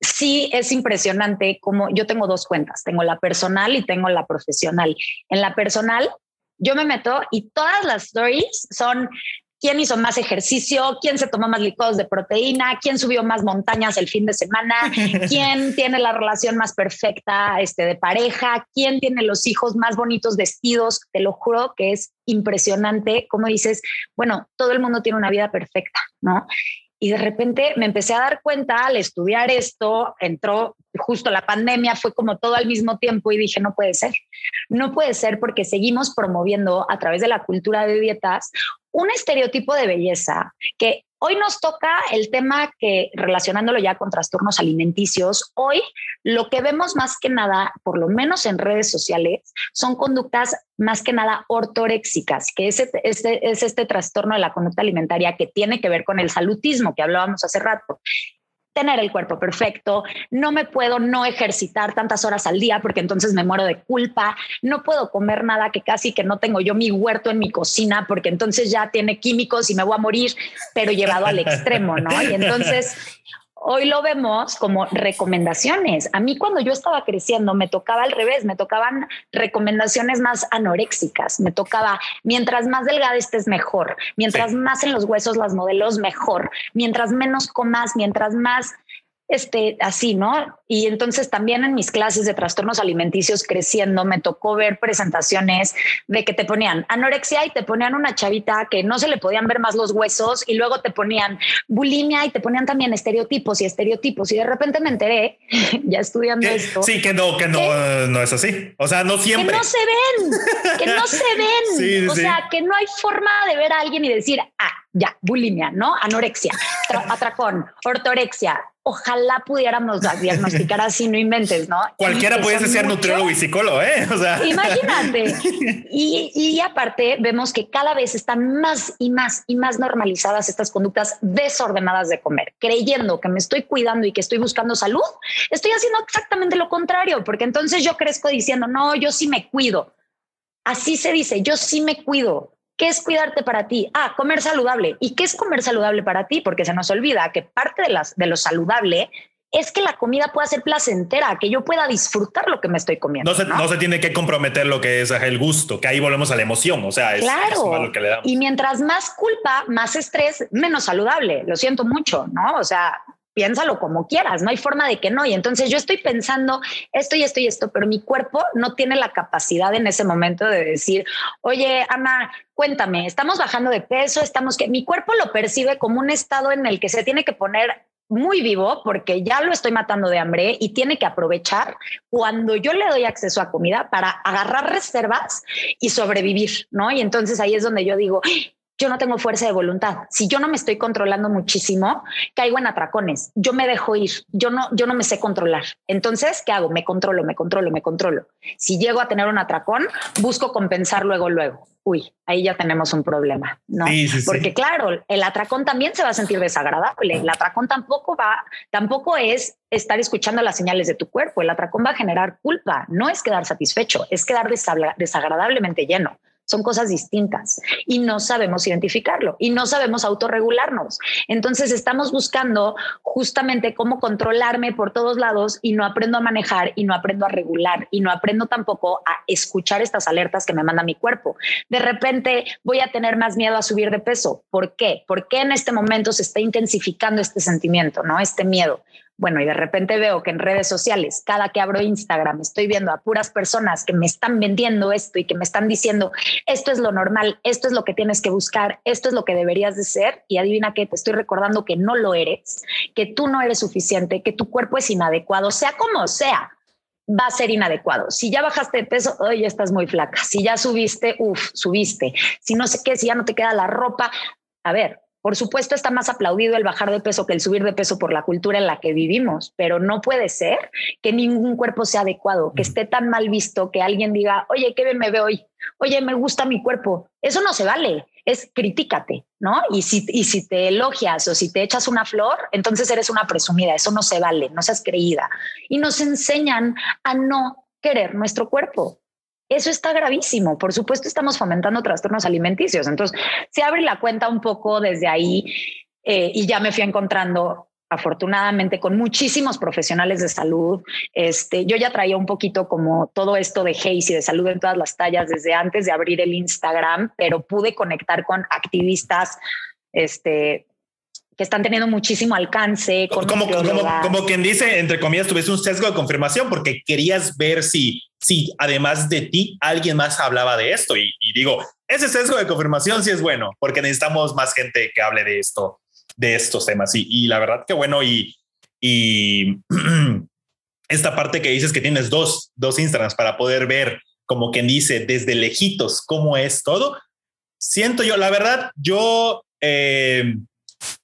sí es impresionante como yo tengo dos cuentas, tengo la personal y tengo la profesional. En la personal, yo me meto y todas las stories son quién hizo más ejercicio, quién se tomó más licuados de proteína, quién subió más montañas el fin de semana, quién tiene la relación más perfecta este, de pareja, quién tiene los hijos más bonitos vestidos. Te lo juro que es impresionante como dices, bueno, todo el mundo tiene una vida perfecta, ¿no? Y de repente me empecé a dar cuenta al estudiar esto, entró justo la pandemia, fue como todo al mismo tiempo y dije, no puede ser, no puede ser porque seguimos promoviendo a través de la cultura de dietas un estereotipo de belleza que hoy nos toca el tema que relacionándolo ya con trastornos alimenticios, hoy lo que vemos más que nada, por lo menos en redes sociales, son conductas más que nada ortoréxicas, que es este, es este trastorno de la conducta alimentaria que tiene que ver con el salutismo que hablábamos hace rato tener el cuerpo perfecto, no me puedo no ejercitar tantas horas al día porque entonces me muero de culpa, no puedo comer nada que casi que no tengo yo mi huerto en mi cocina porque entonces ya tiene químicos y me voy a morir, pero llevado al extremo, ¿no? Y entonces hoy lo vemos como recomendaciones. A mí cuando yo estaba creciendo me tocaba al revés, me tocaban recomendaciones más anoréxicas, me tocaba mientras más delgada estés mejor, mientras más en los huesos las modelos mejor, mientras menos comas, mientras más este, así, ¿no? Y entonces también en mis clases de trastornos alimenticios creciendo me tocó ver presentaciones de que te ponían anorexia y te ponían una chavita que no se le podían ver más los huesos y luego te ponían bulimia y te ponían también estereotipos y estereotipos y de repente me enteré, ya estudiando esto. Sí, que no, que no, no es así. O sea, no siempre. Que no se ven, que no se ven. o sea, que no hay forma de ver a alguien y decir, ah, ya, bulimia, ¿no? Anorexia, atracón, ortorexia. Ojalá pudiéramos diagnosticar así, no inventes, ¿no? Cualquiera puede ser nutriólogo y psicólogo, ¿eh? O sea. Imagínate. Y, y aparte, vemos que cada vez están más y más y más normalizadas estas conductas desordenadas de comer, creyendo que me estoy cuidando y que estoy buscando salud. Estoy haciendo exactamente lo contrario, porque entonces yo crezco diciendo, no, yo sí me cuido. Así se dice, yo sí me cuido ¿Qué es cuidarte para ti? Ah, comer saludable. ¿Y qué es comer saludable para ti? Porque se nos olvida que parte de, las, de lo saludable es que la comida pueda ser placentera, que yo pueda disfrutar lo que me estoy comiendo. No se, ¿no? se tiene que comprometer lo que es el gusto, que ahí volvemos a la emoción. O sea, es, claro. lo que le damos. Y mientras más culpa, más estrés, menos saludable. Lo siento mucho, ¿no? O sea, piénsalo como quieras, no hay forma de que no. Y entonces yo estoy pensando esto y esto y esto, pero mi cuerpo no tiene la capacidad en ese momento de decir, oye, Ana, cuéntame, estamos bajando de peso, estamos que mi cuerpo lo percibe como un estado en el que se tiene que poner muy vivo porque ya lo estoy matando de hambre y tiene que aprovechar cuando yo le doy acceso a comida para agarrar reservas y sobrevivir, ¿no? Y entonces ahí es donde yo digo, yo no tengo fuerza de voluntad. Si yo no me estoy controlando muchísimo, caigo en atracones. Yo me dejo ir. Yo no, yo no me sé controlar. Entonces, ¿qué hago? Me controlo, me controlo, me controlo. Si llego a tener un atracón, busco compensar luego, luego. Uy, ahí ya tenemos un problema, ¿no? Porque claro, el atracón también se va a sentir desagradable. El atracón tampoco va, tampoco es estar escuchando las señales de tu cuerpo. El atracón va a generar culpa. No es quedar satisfecho, es quedar desagradablemente lleno son cosas distintas y no sabemos identificarlo y no sabemos autorregularnos. Entonces estamos buscando justamente cómo controlarme por todos lados y no aprendo a manejar y no aprendo a regular y no aprendo tampoco a escuchar estas alertas que me manda mi cuerpo. De repente voy a tener más miedo a subir de peso. ¿Por qué? Porque en este momento se está intensificando este sentimiento, ¿no? Este miedo. Bueno, y de repente veo que en redes sociales, cada que abro Instagram, estoy viendo a puras personas que me están vendiendo esto y que me están diciendo, esto es lo normal, esto es lo que tienes que buscar, esto es lo que deberías de ser. Y adivina qué, te estoy recordando que no lo eres, que tú no eres suficiente, que tu cuerpo es inadecuado, sea como sea va a ser inadecuado. Si ya bajaste de peso, hoy estás muy flaca. Si ya subiste, uff, subiste. Si no sé qué, si ya no te queda la ropa. A ver, por supuesto, está más aplaudido el bajar de peso que el subir de peso por la cultura en la que vivimos, pero no puede ser que ningún cuerpo sea adecuado, que esté tan mal visto que alguien diga, oye, qué bien me veo hoy, oye, me gusta mi cuerpo. Eso no se vale, es critícate, ¿no? Y si, y si te elogias o si te echas una flor, entonces eres una presumida, eso no se vale, no seas creída. Y nos enseñan a no querer nuestro cuerpo. Eso está gravísimo. Por supuesto, estamos fomentando trastornos alimenticios. Entonces, se abre la cuenta un poco desde ahí eh, y ya me fui encontrando afortunadamente con muchísimos profesionales de salud. Este, yo ya traía un poquito como todo esto de Hayes y de salud en todas las tallas desde antes de abrir el Instagram, pero pude conectar con activistas este, que están teniendo muchísimo alcance. como, como, como, quien dice, entre comillas, tuviste un sesgo de confirmación porque querías ver si, si además de ti alguien más hablaba de esto. Y, digo, ese sesgo de confirmación sí es bueno porque necesitamos más gente que hable de esto, de estos temas. Y, y la verdad que bueno, y, y esta parte que dices que tienes dos, dos Instagrams para poder ver, como quien dice, desde lejitos cómo es todo. Siento yo, la verdad, yo... Eh,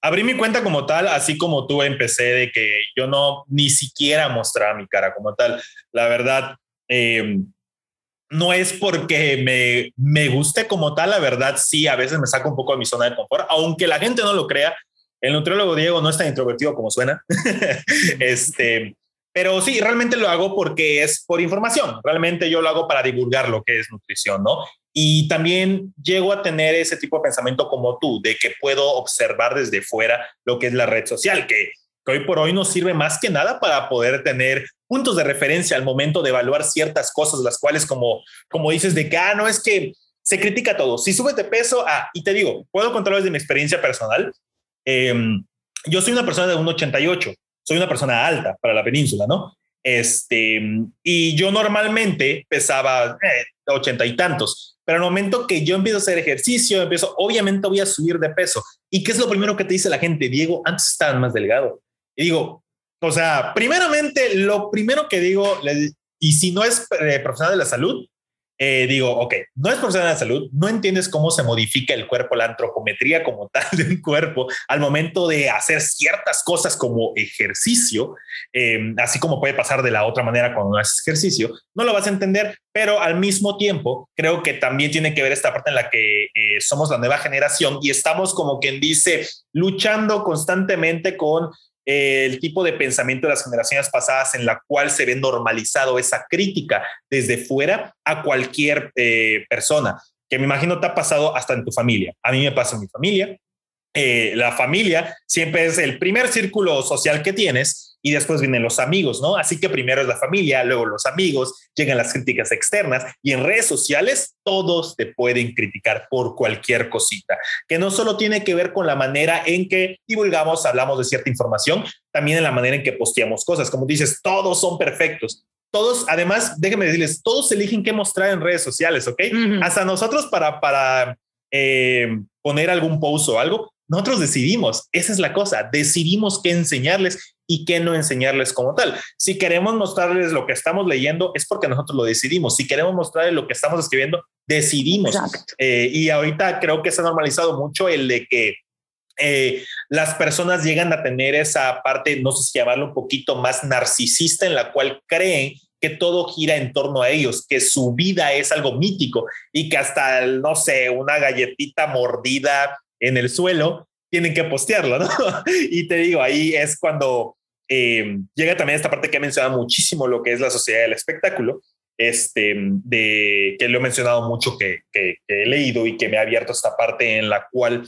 abrí mi cuenta como tal, así como tú empecé de que yo no ni siquiera mostraba mi cara como tal. La verdad, eh, no es porque me, me guste como tal, la verdad sí, a veces me saca un poco de mi zona de confort, aunque la gente no lo crea. El nutriólogo Diego no es tan introvertido como suena. este, pero sí, realmente lo hago porque es por información. Realmente yo lo hago para divulgar lo que es nutrición, ¿no? Y también llego a tener ese tipo de pensamiento como tú, de que puedo observar desde fuera lo que es la red social, que, hoy por hoy nos sirve más que nada para poder tener puntos de referencia al momento de evaluar ciertas cosas, las cuales como, como dices de que, ah, no, es que se critica todo. Si subes de peso, ah, y te digo, puedo contarlo desde mi experiencia personal. Em, yo soy una persona de 1,88 soy una persona alta para la península, ¿no? Este, y yo normalmente pesaba eh, ochenta y tantos, pero al momento que yo empiezo a hacer ejercicio, empiezo, obviamente voy a subir de peso. ¿Y qué es lo primero que te dice la gente? Diego, antes estaban más delgado. Y digo, o sea, primeramente, lo primero que digo, y si no es eh, profesional de la salud, eh, digo, ok, no es profesional de la salud, no entiendes cómo se modifica el cuerpo, la antropometría como tal de un cuerpo al momento de hacer ciertas cosas como ejercicio, em, así como puede pasar de la otra manera cuando no haces ejercicio, no lo vas a entender, pero al mismo tiempo creo que también tiene que ver esta parte en la que eh, somos la nueva generación y estamos como quien dice luchando constantemente con el tipo de pensamiento de las generaciones pasadas en la cual se ve normalizado esa crítica desde fuera a cualquier eh, persona, que me imagino te ha pasado hasta en tu familia. A mí me pasa en mi familia. Eh, la familia siempre es el primer círculo social que tienes y después vienen los amigos, ¿no? Así que primero es la familia, luego los amigos, llegan las críticas externas y en redes sociales todos te pueden criticar por cualquier cosita, que no solo tiene que ver con la manera en que divulgamos, hablamos de cierta información, también en la manera en que posteamos cosas. Como dices, todos son perfectos. Todos, además, déjenme decirles, todos eligen qué mostrar en redes sociales, ¿ok? Hasta nosotros para, para eh, poner algún post o algo, nosotros decidimos, esa es la cosa, decidimos qué enseñarles y qué no enseñarles como tal. Si queremos mostrarles lo que estamos leyendo, es porque nosotros lo decidimos. Si queremos mostrarles lo que estamos escribiendo, decidimos. Eh, y ahorita creo que se ha normalizado mucho el de que eh, las personas llegan a tener esa parte, no sé si llamarlo un poquito más narcisista, en la cual creen que todo gira en torno a ellos, que su vida es algo mítico y que hasta, no sé, una galletita mordida en el suelo, tienen que postearlo, ¿no? y te digo, ahí es cuando eh, llega también esta parte que he mencionado muchísimo, lo que es la sociedad del espectáculo, este, de que lo he mencionado mucho, que, he leído y que me ha abierto esta parte en la cual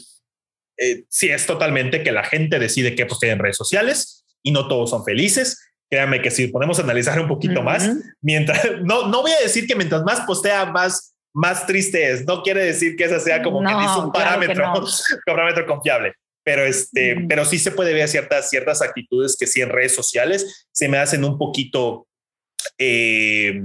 eh, sí es totalmente que la gente decide qué postear en redes sociales y no todos son felices. Créanme que si podemos analizar un poquito más, mientras no, no voy a decir que mientras más postea, más, más triste es. No quiere decir que esa sea como que dice un parámetro, un parámetro confiable pero este, pero sí se puede ver ciertas, ciertas actitudes que sí en redes sociales se me hacen un poquito, eh,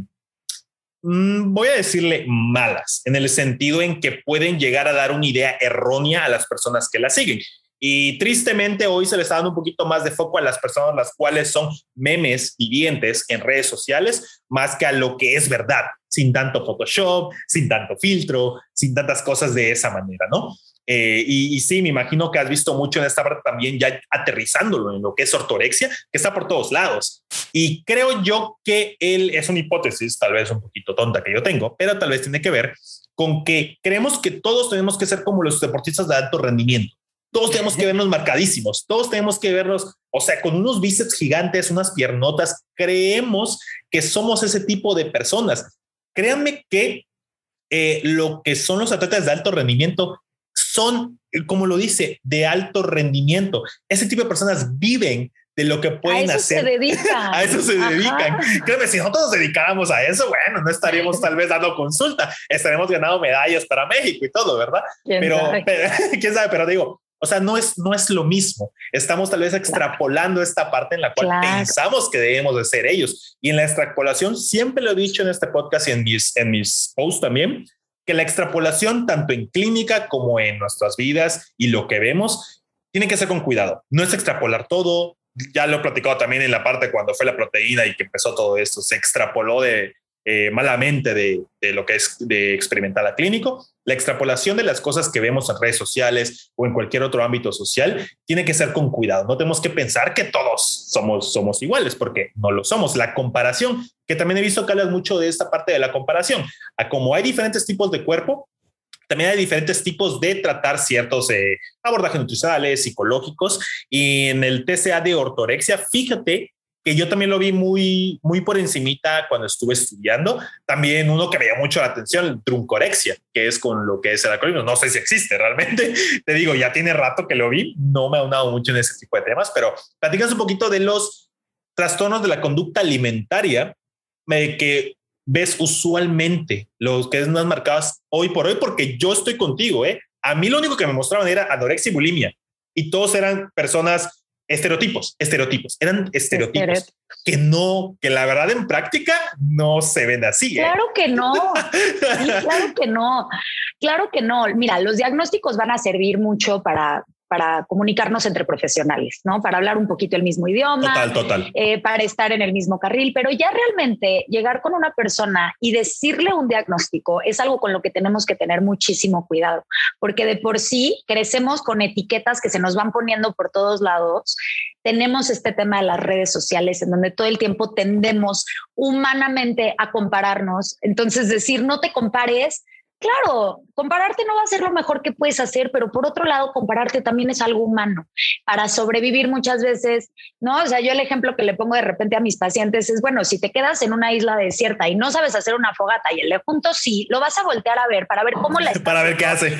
mm, voy a decirle malas, en el sentido en que pueden llegar a dar una idea errónea a las personas que la siguen. Y tristemente hoy se le está dando un poquito más de foco a las personas las cuales son memes vivientes en redes sociales, más que a lo que es verdad, sin tanto Photoshop, sin tanto filtro, sin tantas cosas de esa manera, ¿no? Eh, y, sí, me imagino que has visto mucho en esta parte también ya aterrizándolo en lo que es ortorexia, que está por todos lados. Y creo yo que él es una hipótesis, tal vez un poquito tonta que yo tengo, pero tal vez tiene que ver con que creemos que todos tenemos que ser como los deportistas de alto rendimiento. Todos tenemos que vernos marcadísimos, todos tenemos que vernos, o sea, con unos bíceps gigantes, unas piernotas. Creemos que somos ese tipo de personas. Créanme que eh, lo que son los atletas de alto rendimiento son, como lo dice, de alto rendimiento. Ese tipo de personas viven de lo que pueden a eso Se dedican. a eso se dedican. Creo que si nosotros nos dedicáramos a eso, bueno, no estaríamos tal vez dando consulta, estaremos ganando medallas para México y todo, ¿verdad? pero, quién sabe, pero digo, o sea, no es, no es lo mismo. Estamos tal vez extrapolando esta parte en la cual pensamos que debemos de ser ellos. Y en la extrapolación, siempre lo he dicho en este podcast y en mis, en mis posts también, que la extrapolación, tanto en clínica como en nuestras vidas y lo que vemos, tiene que ser con cuidado. No es extrapolar todo. Ya lo he platicado también en la parte cuando fue la proteína y que empezó todo esto. Se extrapoló de, eh, malamente de, lo que es de experimental a clínico. La extrapolación de las cosas que vemos en redes sociales o en cualquier otro ámbito social tiene que ser con cuidado. No tenemos que pensar que todos somos, somos iguales porque no lo somos. La comparación, que también he visto que hablas mucho de esta parte de la comparación, a como hay diferentes tipos de cuerpo, también hay diferentes tipos de tratar ciertos eh, abordajes nutricionales, psicológicos. Y en el TCA de ortorexia, fíjate que yo también lo vi muy, muy por encimita cuando estuve estudiando. También uno que me llamó mucho la atención, truncorexia, que es con lo que es el alcoholismo. No sé si existe realmente. Te digo, ya tiene rato que lo vi. No me ha unado mucho en ese tipo de temas, pero platicas un poquito de los trastornos de la conducta alimentaria que ves usualmente, los que es más marcadas hoy por hoy, porque yo estoy contigo, ¿eh? A mí lo único que me mostraban era anorexia y bulimia y todos eran personas estereotipos, estereotipos, eran estereotipos que no, que la verdad en práctica no se ven así. ¿eh? Claro que no, claro que no, claro que no. Mira, los diagnósticos van a servir mucho para para comunicarnos entre profesionales, ¿no? Para hablar un poquito el mismo idioma. Total, total. Eh, para estar en el mismo carril, pero ya realmente llegar con una persona y decirle un diagnóstico es algo con lo que tenemos que tener muchísimo cuidado, porque de por sí crecemos con etiquetas que se nos van poniendo por todos lados. Tenemos este tema de las redes sociales en donde todo el tiempo tendemos humanamente a compararnos. Entonces, decir, no te compares claro, compararte no va a ser lo mejor que puedes hacer, pero por otro lado, compararte también es algo humano. Para sobrevivir muchas veces, ¿no? O sea, yo el ejemplo que le pongo de repente a mis pacientes es, bueno, si te quedas en una isla desierta y no sabes hacer una fogata y el de junto sí, lo vas a voltear a ver para ver cómo la Para ver qué hace.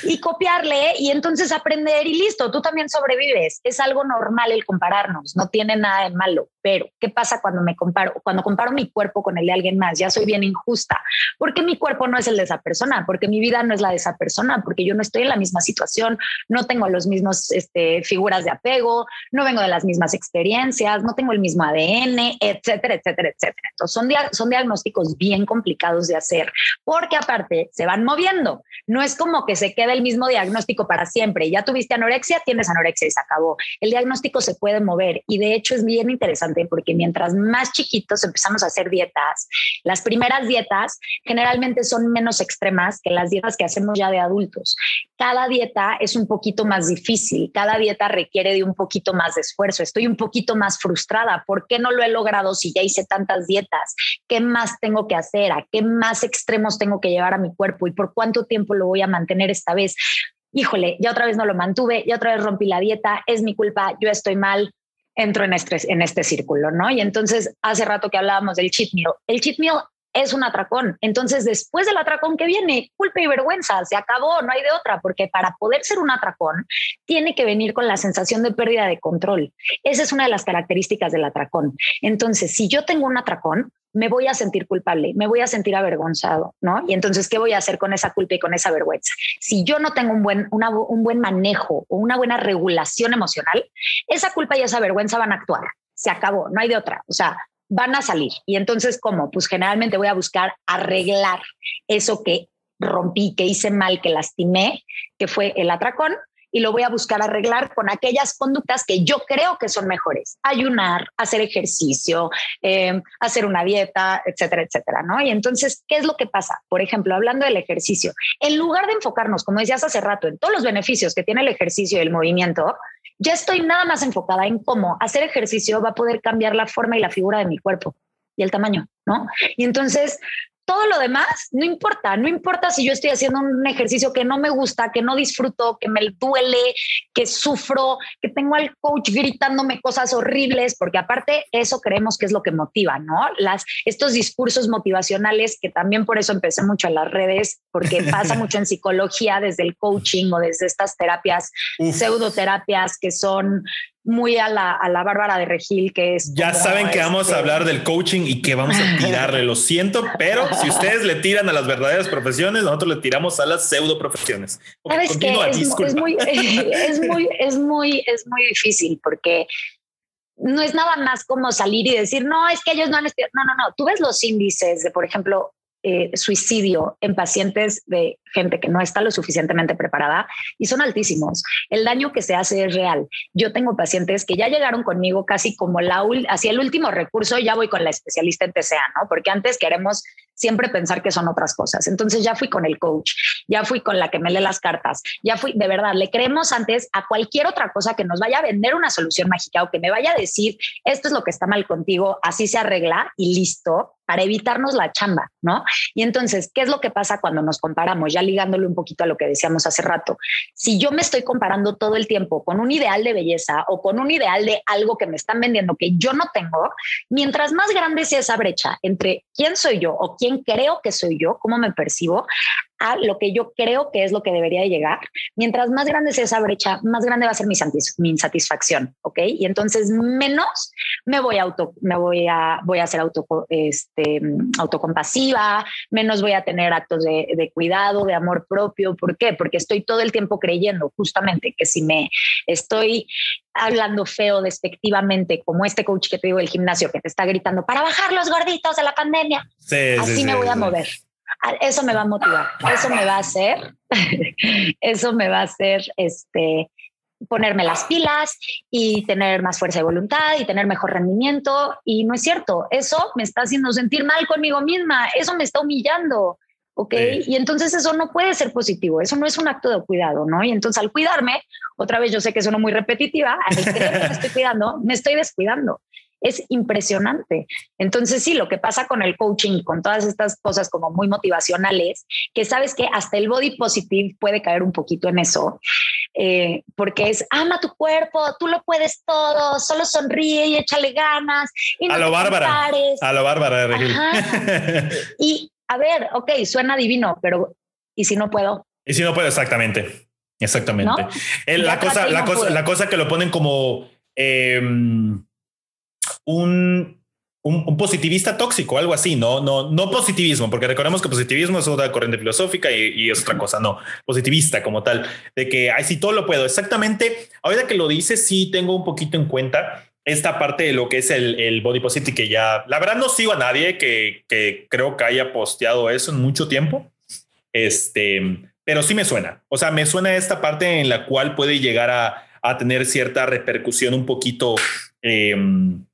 y copiarle y entonces aprender y listo, tú también sobrevives. Es algo normal el compararnos, no tiene nada de malo. Pero, ¿qué pasa cuando me comparo? Cuando comparo mi cuerpo con el de alguien más, ya soy bien injusta, porque mi cuerpo no es el de esa persona, porque mi vida no es la de esa persona, porque yo no estoy en la misma situación, no tengo los mismos este, figuras de apego, no vengo de las mismas experiencias, no tengo el mismo ADN, etcétera, etcétera, etcétera. Entonces, son, son diagnósticos bien complicados de hacer, porque aparte se van moviendo. No es como que se quede el mismo diagnóstico para siempre. Ya tuviste anorexia, tienes anorexia y se acabó. El diagnóstico se puede mover y de hecho es bien interesante porque mientras más chiquitos empezamos a hacer dietas, las primeras dietas generalmente son menos que las dietas que hacemos ya de adultos. Cada dieta es un poquito más difícil, cada dieta requiere de un poquito más de esfuerzo. Estoy un poquito más frustrada. ¿Por qué no lo he logrado si ya hice tantas dietas? ¿Qué más tengo que hacer? ¿A qué más extremos tengo que llevar a mi cuerpo? ¿Y por cuánto tiempo lo voy a mantener esta vez? Híjole, ya otra vez no lo mantuve, ya otra vez rompí la dieta, es mi culpa, yo estoy mal, entro en este, en este círculo, ¿no? Y entonces, hace rato que hablábamos del cheat meal. El cheat meal es un atracón. Entonces, después del atracón que viene, culpa y vergüenza, se acabó, no hay de otra, porque para poder ser un atracón, tiene que venir con la sensación de pérdida de control. Esa es una de las características del atracón. Entonces, si yo tengo un atracón, me voy a sentir culpable, me voy a sentir avergonzado, ¿no? Y entonces, ¿qué voy a hacer con esa culpa y con esa vergüenza? Si yo no tengo un buen, un buen manejo o una buena regulación emocional, esa culpa y esa vergüenza van a actuar. Se acabó, no hay de otra. O sea, van a salir. Y entonces, ¿cómo? Pues generalmente voy a buscar arreglar eso que rompí, que hice mal, que lastimé, que fue el atracón, y lo voy a buscar arreglar con aquellas conductas que yo creo que son mejores. Ayunar, hacer ejercicio, eh, hacer una dieta, etcétera, etcétera, ¿no? Y entonces, ¿qué es lo que pasa? Por ejemplo, hablando del ejercicio, en lugar de enfocarnos, como decías hace rato, en todos los beneficios que tiene el ejercicio y el movimiento, ya estoy nada más enfocada en cómo hacer ejercicio va a poder cambiar la forma y la figura de mi cuerpo y el tamaño, ¿no? Y entonces todo lo demás no importa, no importa si yo estoy haciendo un ejercicio que no me gusta, que no disfruto, que me duele, que sufro, que tengo al coach gritándome cosas horribles, porque aparte eso creemos que es lo que motiva, ¿no? Las, estos discursos motivacionales que también por eso empecé mucho en las redes, porque pasa mucho en psicología desde el coaching o desde estas terapias, pseudoterapias que son muy a la, a la Bárbara de Regil, que es... Ya saben que vamos a este hablar del coaching y que vamos a tirarle, lo siento, pero si ustedes le tiran a las verdaderas profesiones, nosotros le tiramos a las pseudo profesiones. ¿Sabes es, es, muy, es, muy, es, muy, es muy difícil porque no es nada más como salir y decir, no, es que ellos no han estudiado. No, no, no. Tú ves los índices de, por ejemplo, eh, suicidio en pacientes de gente que no está lo suficientemente preparada y son altísimos. El daño que se hace es real. Yo tengo pacientes que ya llegaron conmigo casi como la hacia el último recurso, ya voy con la especialista en TCA, ¿no? Porque antes queremos siempre pensar que son otras cosas. Entonces ya fui con el coach, ya fui con la que me lee las cartas, ya fui, de verdad, le creemos antes a cualquier otra cosa que nos vaya a vender una solución mágica o que me vaya a decir, esto es lo que está mal contigo, así se arregla y listo, para evitarnos la chamba, ¿no? Y entonces, ¿qué es lo que pasa cuando nos comparamos? Ya ligándolo un poquito a lo que decíamos hace rato. Si yo me estoy comparando todo el tiempo con un ideal de belleza o con un ideal de algo que me están vendiendo que yo no tengo, mientras más grande sea esa brecha entre quién soy yo o quién creo que soy yo, cómo me percibo, a lo que yo creo que es lo que debería llegar, mientras más grande sea esa brecha, más grande va a ser mi, mi insatisfacción, ¿ok? Y entonces menos me voy a auto, me voy a, voy a ser auto, este, autocompasiva, menos voy a tener actos de, de cuidado, de amor propio. ¿Por qué? Porque estoy todo el tiempo creyendo justamente que si me estoy hablando feo, despectivamente, como este coach que te digo del gimnasio que te está gritando para bajar los gorditos de la pandemia, así me voy a mover. Eso me va a motivar, eso me va a hacer, eso me va a hacer este, ponerme las pilas y tener más fuerza de voluntad y tener mejor rendimiento. Y no es cierto, eso me está haciendo sentir mal conmigo misma, eso me está humillando. ¿ok? Y entonces eso no puede ser positivo, eso no es un acto de cuidado, ¿no? Y entonces al cuidarme, otra vez yo sé que suena muy repetitiva, al creer que me estoy cuidando, me estoy descuidando. Es impresionante. Entonces sí, lo que pasa con el coaching, con todas estas cosas como muy motivacionales, que sabes que hasta el body positive puede caer un poquito en eso, eh, porque es ama tu cuerpo, tú lo puedes todo, solo sonríe y échale ganas. Y a, lo bárbara, a lo bárbara. y a ver, ok, suena divino, pero ¿y si no puedo? Y si no puedo, exactamente. Exactamente. la, cosa, la, cosa, la cosa que lo ponen como em, un, un, positivista tóxico, algo así, no, no, no positivismo, porque recordemos que positivismo es una corriente filosófica y, es otra cosa, no, positivista como tal, de que, ay, sí, todo lo puedo. Exactamente, ahorita que lo dices, sí tengo un poquito en cuenta esta parte de lo que es el, body positive que ya, la verdad no sigo a nadie que, creo que haya posteado eso en mucho tiempo. Este, pero sí me suena. O sea, me suena esta parte en la cual puede llegar a, tener cierta repercusión un poquito em,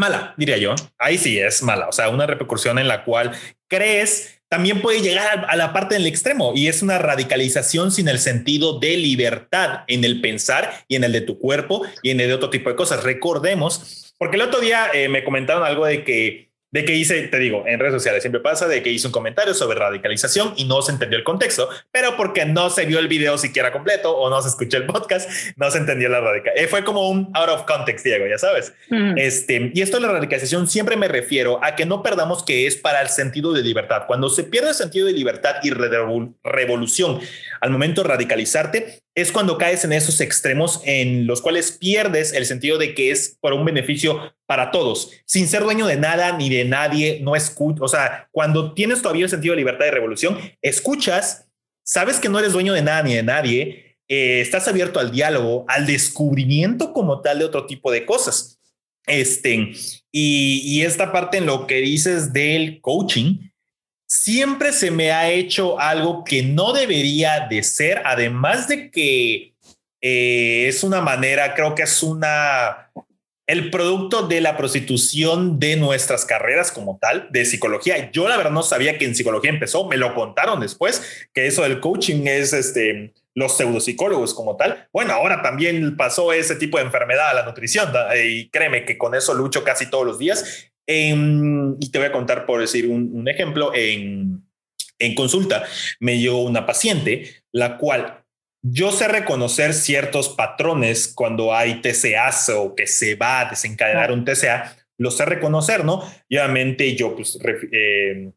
mala, diría yo. Ahí sí es mala. O sea, una repercusión en la cual crees también puede llegar a la parte del extremo y es una radicalización sin el sentido de libertad en el pensar y en el de tu cuerpo y en el de otro tipo de cosas. Recordemos, porque el otro día eh, me comentaron algo de que de que hice, te digo, en redes sociales siempre pasa de que hice un comentario sobre radicalización y no se entendió el contexto, pero porque no se vio el video siquiera completo o no se escuchó el podcast, no se entendió la radicalización. Eh, fue como un out of context, Diego, ya sabes. Este, y esto de la radicalización siempre me refiero a que no perdamos que es para el sentido de libertad. Cuando se pierde el sentido de libertad y revolución al momento de radicalizarte, es cuando caes en esos extremos en los cuales pierdes el sentido de que es por un beneficio para todos, sin ser dueño de nada ni de nadie, no escuchas, o sea, cuando tienes todavía el sentido de libertad y revolución, escuchas, sabes que no eres dueño de nada ni de nadie, eh, estás abierto al diálogo, al descubrimiento como tal de otro tipo de cosas. Este, y, y esta parte en lo que dices del coaching, siempre se me ha hecho algo que no debería de ser, además de que eh, es una manera, creo que es una, el producto de la prostitución de nuestras carreras como tal, de psicología. Yo la verdad no sabía que en psicología empezó, me lo contaron después, que eso del coaching es este, los pseudopsicólogos como tal. Bueno, ahora también pasó ese tipo de enfermedad a la nutrición y créeme que con eso lucho casi todos los días y te voy a contar, por decir un, ejemplo, en, en consulta me llegó una paciente, la cual yo sé reconocer ciertos patrones cuando hay TCAs o que se va a desencadenar un TCA, lo sé reconocer, ¿no? Y obviamente yo pues eh,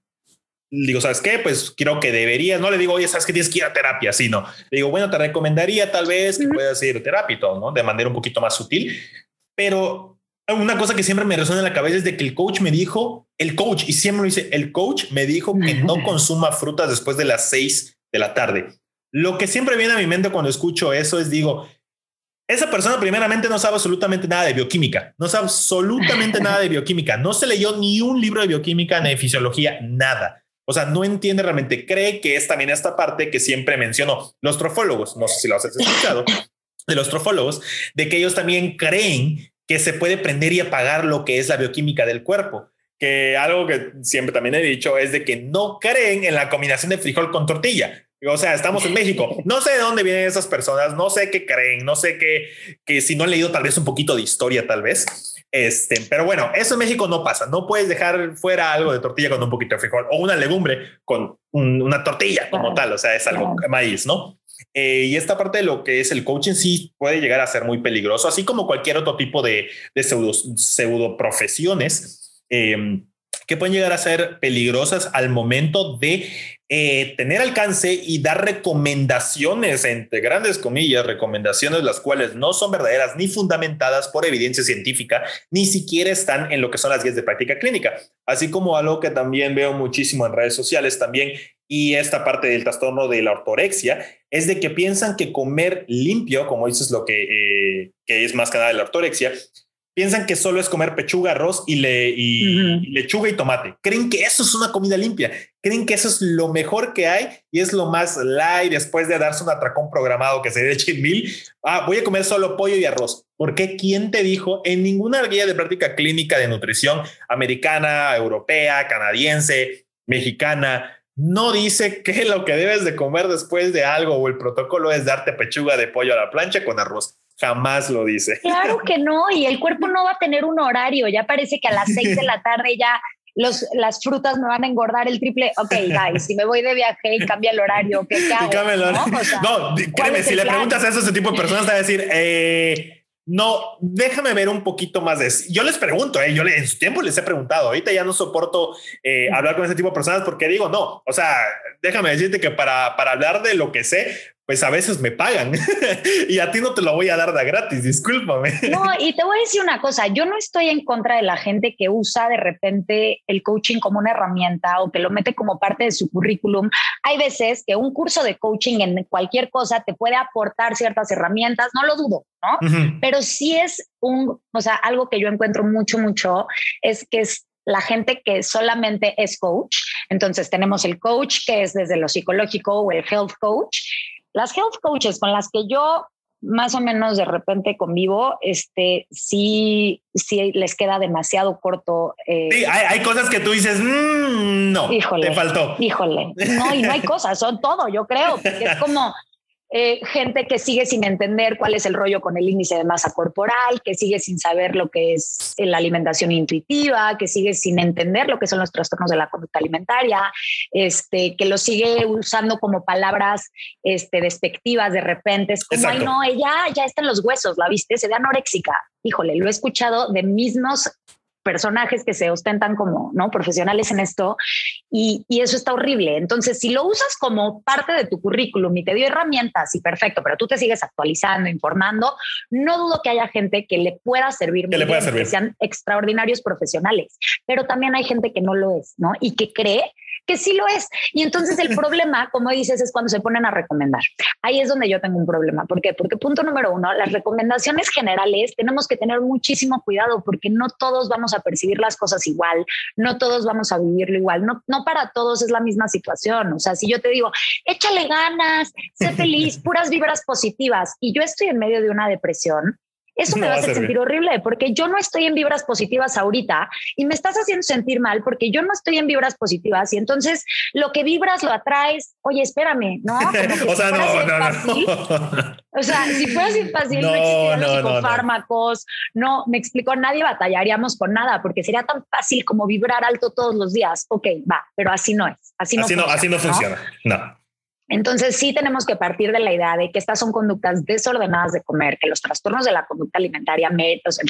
digo, ¿sabes qué? Pues creo que deberías, no le digo, oye, ¿sabes que tienes que ir a terapia? Sí, no. Le digo, bueno, te recomendaría tal vez que puedas ir a terapia y todo, ¿no? De manera un poquito más sutil, pero una cosa que siempre me resuena en la cabeza es de que el coach me dijo, el coach, y siempre me dice, el coach me dijo que no consuma frutas después de las seis de la tarde. Lo que siempre viene a mi mente cuando escucho eso es, digo, esa persona primeramente no sabe absolutamente nada de bioquímica, no sabe absolutamente nada de bioquímica, no se leyó ni un libro de bioquímica ni de fisiología, nada. O sea, no entiende realmente, cree que es también esta parte que siempre menciono los trofólogos, no sé si lo has escuchado, de los trofólogos, de que ellos también creen que se puede prender y apagar lo que es la bioquímica del cuerpo. Que algo que siempre también he dicho es de que no creen en la combinación de frijol con tortilla. O sea, estamos en México. No sé de dónde vienen esas personas, no sé qué creen, no sé qué, que si no han leído tal vez un poquito de historia, tal vez. Este, pero bueno, eso en México no pasa. No puedes dejar fuera algo de tortilla con un poquito de frijol o una legumbre con una tortilla como tal. O sea, es algo maíz, ¿no? Eh, y esta parte de lo que es el coaching sí puede llegar a ser muy peligroso, así como cualquier otro tipo de, de pseudo, profesiones em, que pueden llegar a ser peligrosas al momento de eh, tener alcance y dar recomendaciones, entre grandes comillas, recomendaciones las cuales no son verdaderas ni fundamentadas por evidencia científica, ni siquiera están en lo que son las guías de práctica clínica. Así como algo que también veo muchísimo en redes sociales también, y esta parte del trastorno de la ortorexia, es de que piensan que comer limpio, como dices lo que, eh, que es más que nada de la ortorexia, piensan que solo es comer pechuga, arroz y, le, y, lechuga y tomate. Creen que eso es una comida limpia. Creen que eso es lo mejor que hay y es lo más light después de darse un atracón programado que se eche mil. Ah, voy a comer solo pollo y arroz. ¿Por qué? ¿Quién te dijo? En ninguna guía de práctica clínica de nutrición americana, europea, canadiense, mexicana, no dice que lo que debes de comer después de algo o el protocolo es darte pechuga de pollo a la plancha con arroz. Jamás lo dice. Claro que no, y el cuerpo no va a tener un horario. Ya parece que a las seis de la tarde ya los, las frutas me van a engordar el triple. Ok, guys, si me voy de viaje y cambia el horario, ¿qué, hago? ¿no? créeme, si le preguntas a ese tipo de personas, te va a decir, eh, no, déjame ver un poquito más de eso. Yo les pregunto, eh, yo en su tiempo les he preguntado, ahorita ya no soporto eh, hablar con ese tipo de personas porque digo, no, o sea, déjame decirte que para, para hablar de lo que sé, pues a veces me pagan y a ti no te lo voy a dar de gratis, discúlpame. No, y te voy a decir una cosa, yo no estoy en contra de la gente que usa de repente el coaching como una herramienta o que lo mete como parte de su currículum. Hay veces que un curso de coaching en cualquier cosa te puede aportar ciertas herramientas, no lo dudo, ¿no? Pero sí es un, o sea, algo que yo encuentro mucho, mucho, es que es la gente que solamente es coach. Entonces tenemos el coach que es desde lo psicológico o el health coach las health coaches con las que yo más o menos de repente convivo, este, sí, sí les queda demasiado corto. Eh, sí, hay, cosas que tú dices, mm, no, híjole, te faltó. Híjole, no, y no hay cosas, son todo, yo creo, porque es como, eh, gente que sigue sin entender cuál es el rollo con el índice de masa corporal, que sigue sin saber lo que es la alimentación intuitiva, que sigue sin entender lo que son los trastornos de la conducta alimentaria, este, que lo sigue usando como palabras este, despectivas de repente. Es como, ay, no, ella ya está en los huesos, ¿la viste? Se ve anoréxica. Híjole, lo he escuchado de mismos personajes que se ostentan como no profesionales en esto y, y, eso está horrible. Entonces, si lo usas como parte de tu currículum y te dio herramientas y perfecto, pero tú te sigues actualizando, informando, no dudo que haya gente que le pueda servir, que, le pueda servir. que sean extraordinarios profesionales, pero también hay gente que no lo es, ¿no? Y que cree que sí lo es. Y entonces el problema, como dices, es cuando se ponen a recomendar. Ahí es donde yo tengo un problema. ¿Por qué? Porque punto número uno, las recomendaciones generales tenemos que tener muchísimo cuidado porque no todos vamos a percibir las cosas igual, no todos vamos a vivirlo igual, no, no para todos es la misma situación. O sea, si yo te digo, échale ganas, sé feliz, puras vibras positivas y yo estoy en medio de una depresión, eso me va a hacer sentir horrible porque yo no estoy en vibras positivas ahorita y me estás haciendo sentir mal porque yo no estoy en vibras positivas y entonces lo que vibras lo atraes. Oye, espérame, ¿no? o sea, no, no, no, O sea, si fuera así fácil, no, existirían los psicofármacos, no. me explicó, nadie batallaríamos con nada porque sería tan fácil como vibrar alto todos los días. Ok, va, pero así no es. Así no, funciona, así no funciona. No. Entonces sí tenemos que partir de la idea de que estas son conductas desordenadas de comer, que los trastornos de la conducta alimentaria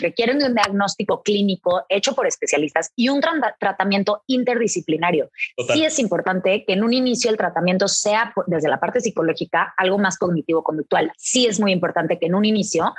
requieren de un diagnóstico clínico hecho por especialistas y un tratamiento interdisciplinario. Sí es importante que en un inicio el tratamiento sea desde la parte psicológica algo más cognitivo-conductual. Sí es muy importante que en un inicio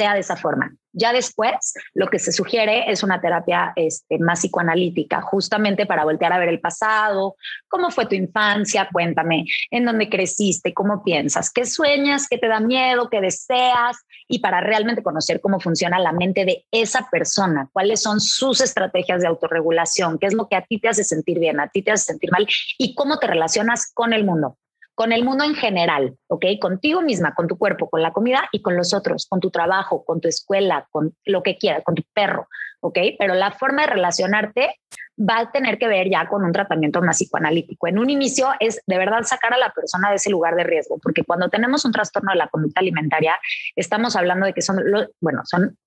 sea de esa forma. Ya después, lo que se sugiere es una terapia este, más psicoanalítica, justamente para voltear a ver el pasado, cómo fue tu infancia, cuéntame, en dónde creciste, cómo piensas, qué sueñas, qué te da miedo, qué deseas, y para realmente conocer cómo funciona la mente de esa persona, cuáles son sus estrategias de autorregulación, qué es lo que a ti te hace sentir bien, a ti te hace sentir mal, y cómo te relacionas con el mundo con el mundo en general, ¿ok? Contigo misma, con tu cuerpo, con la comida y con los otros, con tu trabajo, con tu escuela, con lo que quieras, con tu perro, ¿ok? Pero la forma de relacionarte va a tener que ver ya con un tratamiento más psicoanalítico. En un inicio es de verdad sacar a la persona de ese lugar de riesgo, porque cuando tenemos un trastorno de la conducta alimentaria, estamos hablando de que son, bueno, son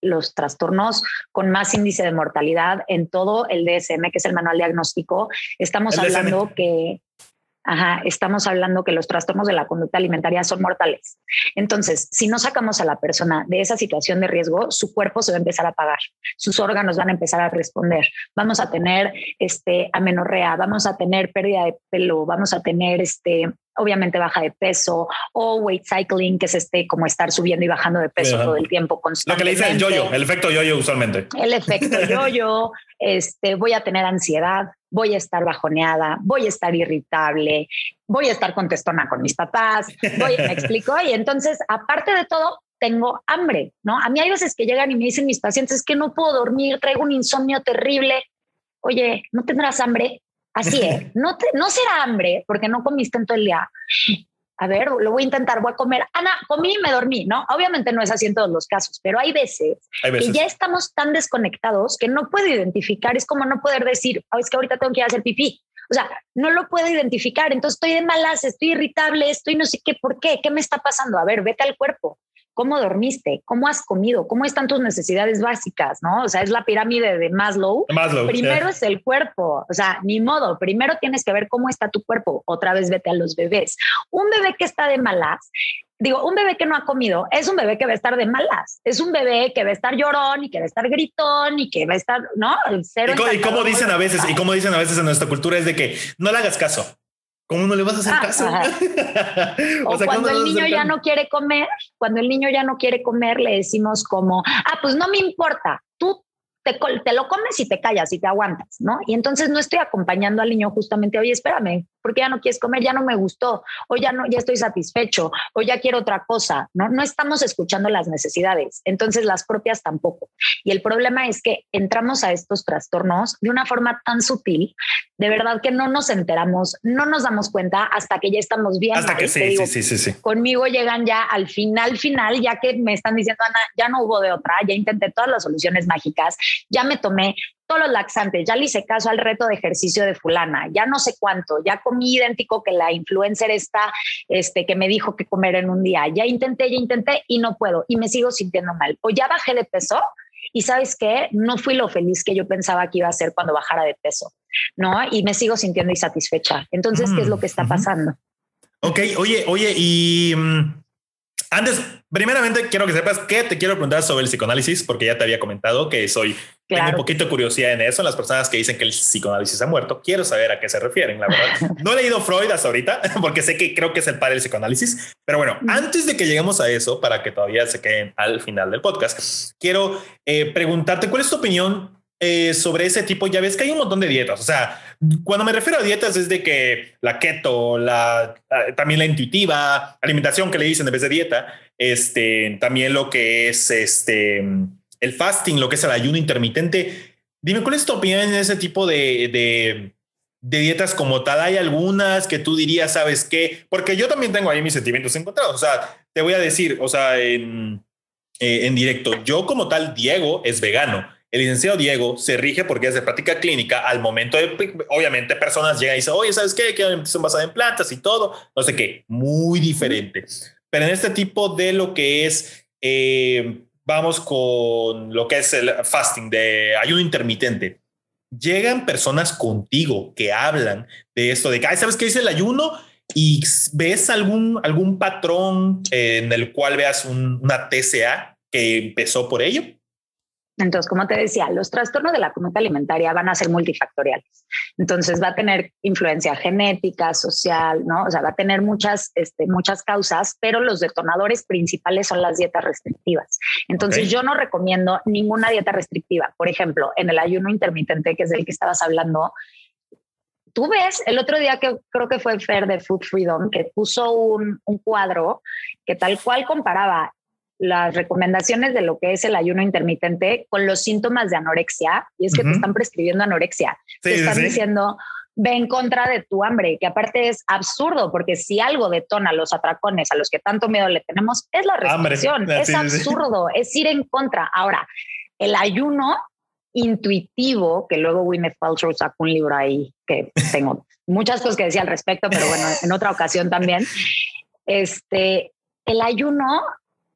los trastornos con más índice de mortalidad en todo el DSM, que es el manual diagnóstico. Estamos hablando que Ajá, estamos hablando que los trastornos de la conducta alimentaria son mortales. Entonces, si no sacamos a la persona de esa situación de riesgo, su cuerpo se va a empezar a apagar, sus órganos van a empezar a responder. Vamos a tener este amenorrea, vamos a tener pérdida de pelo, vamos a tener este obviamente baja de peso o weight cycling, que es este como estar subiendo y bajando de peso todo el tiempo. Lo que le dice el yoyo, el efecto yoyo usualmente. El efecto yoyo, este, voy a tener ansiedad, voy a estar bajoneada, voy a estar irritable, voy a estar contestona con mis papás, voy, me explico, y entonces, aparte de todo, tengo hambre, ¿no? A mí hay veces que llegan y me dicen mis pacientes que no puedo dormir, traigo un insomnio terrible. Oye, ¿no tendrás hambre? Así es, no, no será hambre porque no comiste en todo el día a ver, lo voy a intentar, voy a comer. Ana, comí y me dormí, ¿no? Obviamente no es así en todos los casos, pero hay veces, que ya estamos tan desconectados que no puedo identificar, es como no poder decir, oh, es que ahorita tengo que ir a hacer pipí. O sea, no lo puedo identificar, entonces estoy de malas, estoy irritable, estoy no sé qué, ¿por qué? ¿Qué me está pasando? A ver, vete al cuerpo cómo dormiste, cómo has comido, cómo están tus necesidades básicas, ¿no? O sea, es la pirámide de Maslow. Maslow primero es el cuerpo, o sea, ni modo, primero tienes que ver cómo está tu cuerpo, otra vez vete a los bebés. Un bebé que está de malas, digo, un bebé que no ha comido es un bebé que va a estar de malas, es un bebé que va a estar llorón y que va a estar gritón y que va a estar, ¿no? El cero. Y, y como dicen a veces, y como dicen a veces en nuestra cultura es de que no le hagas caso. ¿Cómo no le vas a hacer ah, caso? o, cuando el niño ya no quiere comer, cuando el niño ya no quiere comer, le decimos como, ah, pues no me importa, tú te, te, lo comes y te callas y te aguantas, ¿no? Y entonces no estoy acompañando al niño justamente, oye, espérame, porque ya no quieres comer, ya no me gustó, o ya no, ya estoy satisfecho, o ya quiero otra cosa, ¿no? No estamos escuchando las necesidades, entonces las propias tampoco. Y el problema es que entramos a estos trastornos de una forma tan sutil, de verdad que no nos enteramos, no nos damos cuenta hasta que ya estamos bien. Hasta que sí, sí, sí, sí, sí. Conmigo llegan ya al final, final, ya que me están diciendo, Ana, ya no hubo de otra, ya intenté todas las soluciones mágicas, ya me tomé todos los laxantes, ya le hice caso al reto de ejercicio de fulana, ya no sé cuánto, ya comí idéntico que la influencer está, este, que me dijo que comer en un día, ya intenté, ya intenté y no puedo y me sigo sintiendo mal. O ya bajé de peso y sabes qué, no fui lo feliz que yo pensaba que iba a ser cuando bajara de peso, ¿no? Y me sigo sintiendo insatisfecha. Entonces, ¿qué es lo que está pasando? Ok, oye, oye, y mm, antes, primeramente quiero que sepas que te quiero preguntar sobre el psicoanálisis, porque ya te había comentado que soy, tengo un poquito de curiosidad en eso, las personas que dicen que el psicoanálisis ha muerto, quiero saber a qué se refieren, la verdad. No he leído Freud hasta ahorita, porque sé que creo que es el padre del psicoanálisis, pero bueno, antes de que lleguemos a eso, para que todavía se queden al final del podcast, quiero eh, preguntarte cuál es tu opinión eh, sobre ese tipo, ya ves que hay un montón de dietas. O sea, cuando me refiero a dietas es de que la keto, la, también la intuitiva, alimentación que le dicen en vez de dieta, este, también lo que es este, el fasting, lo que es el ayuno intermitente. Dime, ¿cuál es tu opinión en ese tipo de, de, de dietas como tal? ¿Hay algunas que tú dirías, sabes qué? Porque yo también tengo ahí mis sentimientos encontrados. O sea, te voy a decir, o sea, en, eh, en directo, yo como tal, Diego es vegano el licenciado Diego se rige porque es de práctica clínica al momento de, obviamente, personas llegan y dicen, oye, ¿sabes qué? Que son basadas en plantas y todo, no sé qué, muy diferente. Pero en este tipo de lo que es, eh, vamos con lo que es el fasting, de ayuno intermitente, llegan personas contigo que hablan de esto, de que, ¿sabes qué dice el ayuno? Y ves algún, algún patrón en el cual veas una TCA que empezó por ello. Entonces, como te decía, los trastornos de la conducta alimentaria van a ser multifactoriales. Entonces, va a tener influencia genética, social, ¿no? O sea, va a tener muchas, este, muchas causas, pero los detonadores principales son las dietas restrictivas. Entonces, yo no recomiendo ninguna dieta restrictiva. Por ejemplo, en el ayuno intermitente, que es del que estabas hablando, tú ves el otro día que creo que fue Fer de Food Freedom, que puso un, un cuadro que tal cual comparaba las recomendaciones de lo que es el ayuno intermitente con los síntomas de anorexia, y es que te están prescribiendo anorexia. te están diciendo, ve en contra de tu hambre, que aparte es absurdo, porque si algo detona los atracones a los que tanto miedo le tenemos, es la restricción. Es absurdo, es ir en contra. Ahora, el ayuno intuitivo, que luego Gwyneth Paltrow sacó un libro ahí que tengo muchas cosas que decir al respecto, pero bueno, en otra ocasión también. Este, el ayuno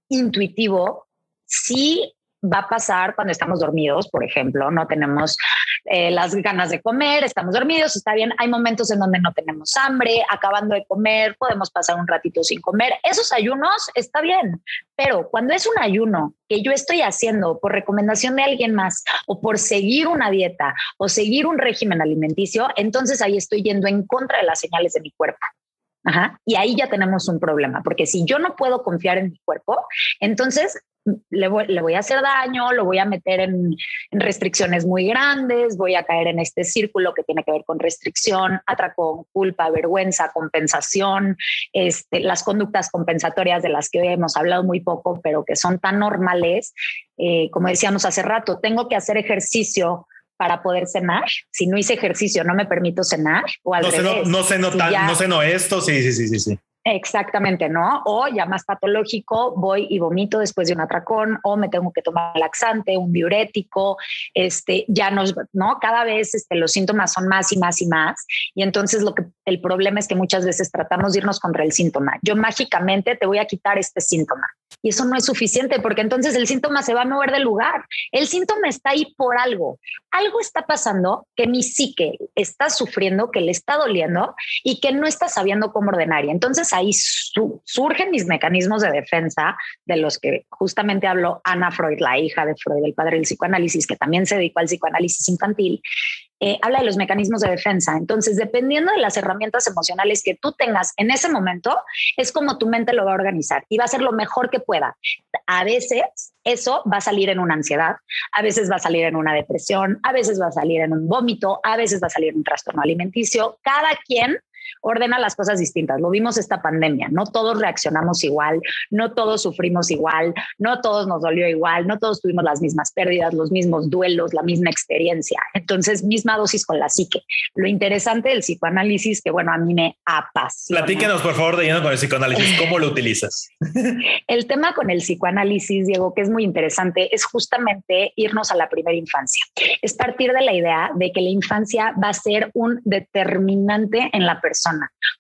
intuitivo sí va a pasar cuando estamos dormidos, por ejemplo, no tenemos eh, las ganas de comer, estamos dormidos, está bien. Hay momentos en donde no tenemos hambre, acabando de comer, podemos pasar un ratito sin comer. Esos ayunos está bien, pero cuando es un ayuno que yo estoy haciendo por recomendación de alguien más o por seguir una dieta o seguir un régimen alimenticio, entonces ahí estoy yendo en contra de las señales de mi cuerpo. Ajá. Y ahí ya tenemos un problema, porque si yo no puedo confiar en mi cuerpo, entonces le voy, a hacer daño, lo voy a meter en, restricciones muy grandes, voy a caer en este círculo que tiene que ver con restricción, atracón, culpa, vergüenza, compensación, este, las conductas compensatorias de las que hoy hemos hablado muy poco, pero que son tan normales. Eh, como decíamos hace rato, tengo que hacer ejercicio para poder cenar. Si no hice ejercicio, no me permito cenar. O al no, revés. no, no, no sé, no esto, sí, sí, sí, sí. sí. Exactamente, ¿no? O ya más patológico, voy y vomito después de un atracón o me tengo que tomar laxante, un diurético, este, ya nos, ¿no? Cada vez este, los síntomas son más y más y más. Y entonces lo que el problema es que muchas veces tratamos de irnos contra el síntoma. Yo mágicamente te voy a quitar este síntoma. Y eso no es suficiente porque entonces el síntoma se va a mover del lugar. El síntoma está ahí por algo. Algo está pasando que mi psique está sufriendo, que le está doliendo y que no está sabiendo cómo ordenar. Y entonces ahí surgen mis mecanismos de defensa de los que justamente habló Ana Freud, la hija de Freud, el padre del psicoanálisis, que también se dedicó al psicoanálisis infantil. Eh, habla de los mecanismos de defensa. Entonces, dependiendo de las herramientas emocionales que tú tengas en ese momento, es como tu mente lo va a organizar y va a ser lo mejor que pueda. A veces eso va a salir en una ansiedad, a veces va a salir en una depresión, a veces va a salir en un vómito, a veces va a salir en un trastorno alimenticio. Cada quien ordena las cosas distintas. Lo vimos esta pandemia, no todos reaccionamos igual, no todos sufrimos igual, no todos nos dolió igual, no todos tuvimos las mismas pérdidas, los mismos duelos, la misma experiencia. Entonces, misma dosis con la psique. Lo interesante del psicoanálisis, que bueno, a mí me apasiona. Platíquenos, por favor, de lleno con el psicoanálisis, ¿cómo lo utilizas? el tema con el psicoanálisis, Diego, que es muy interesante, es justamente irnos a la primera infancia. Es partir de la idea de que la infancia va a ser un determinante en la persona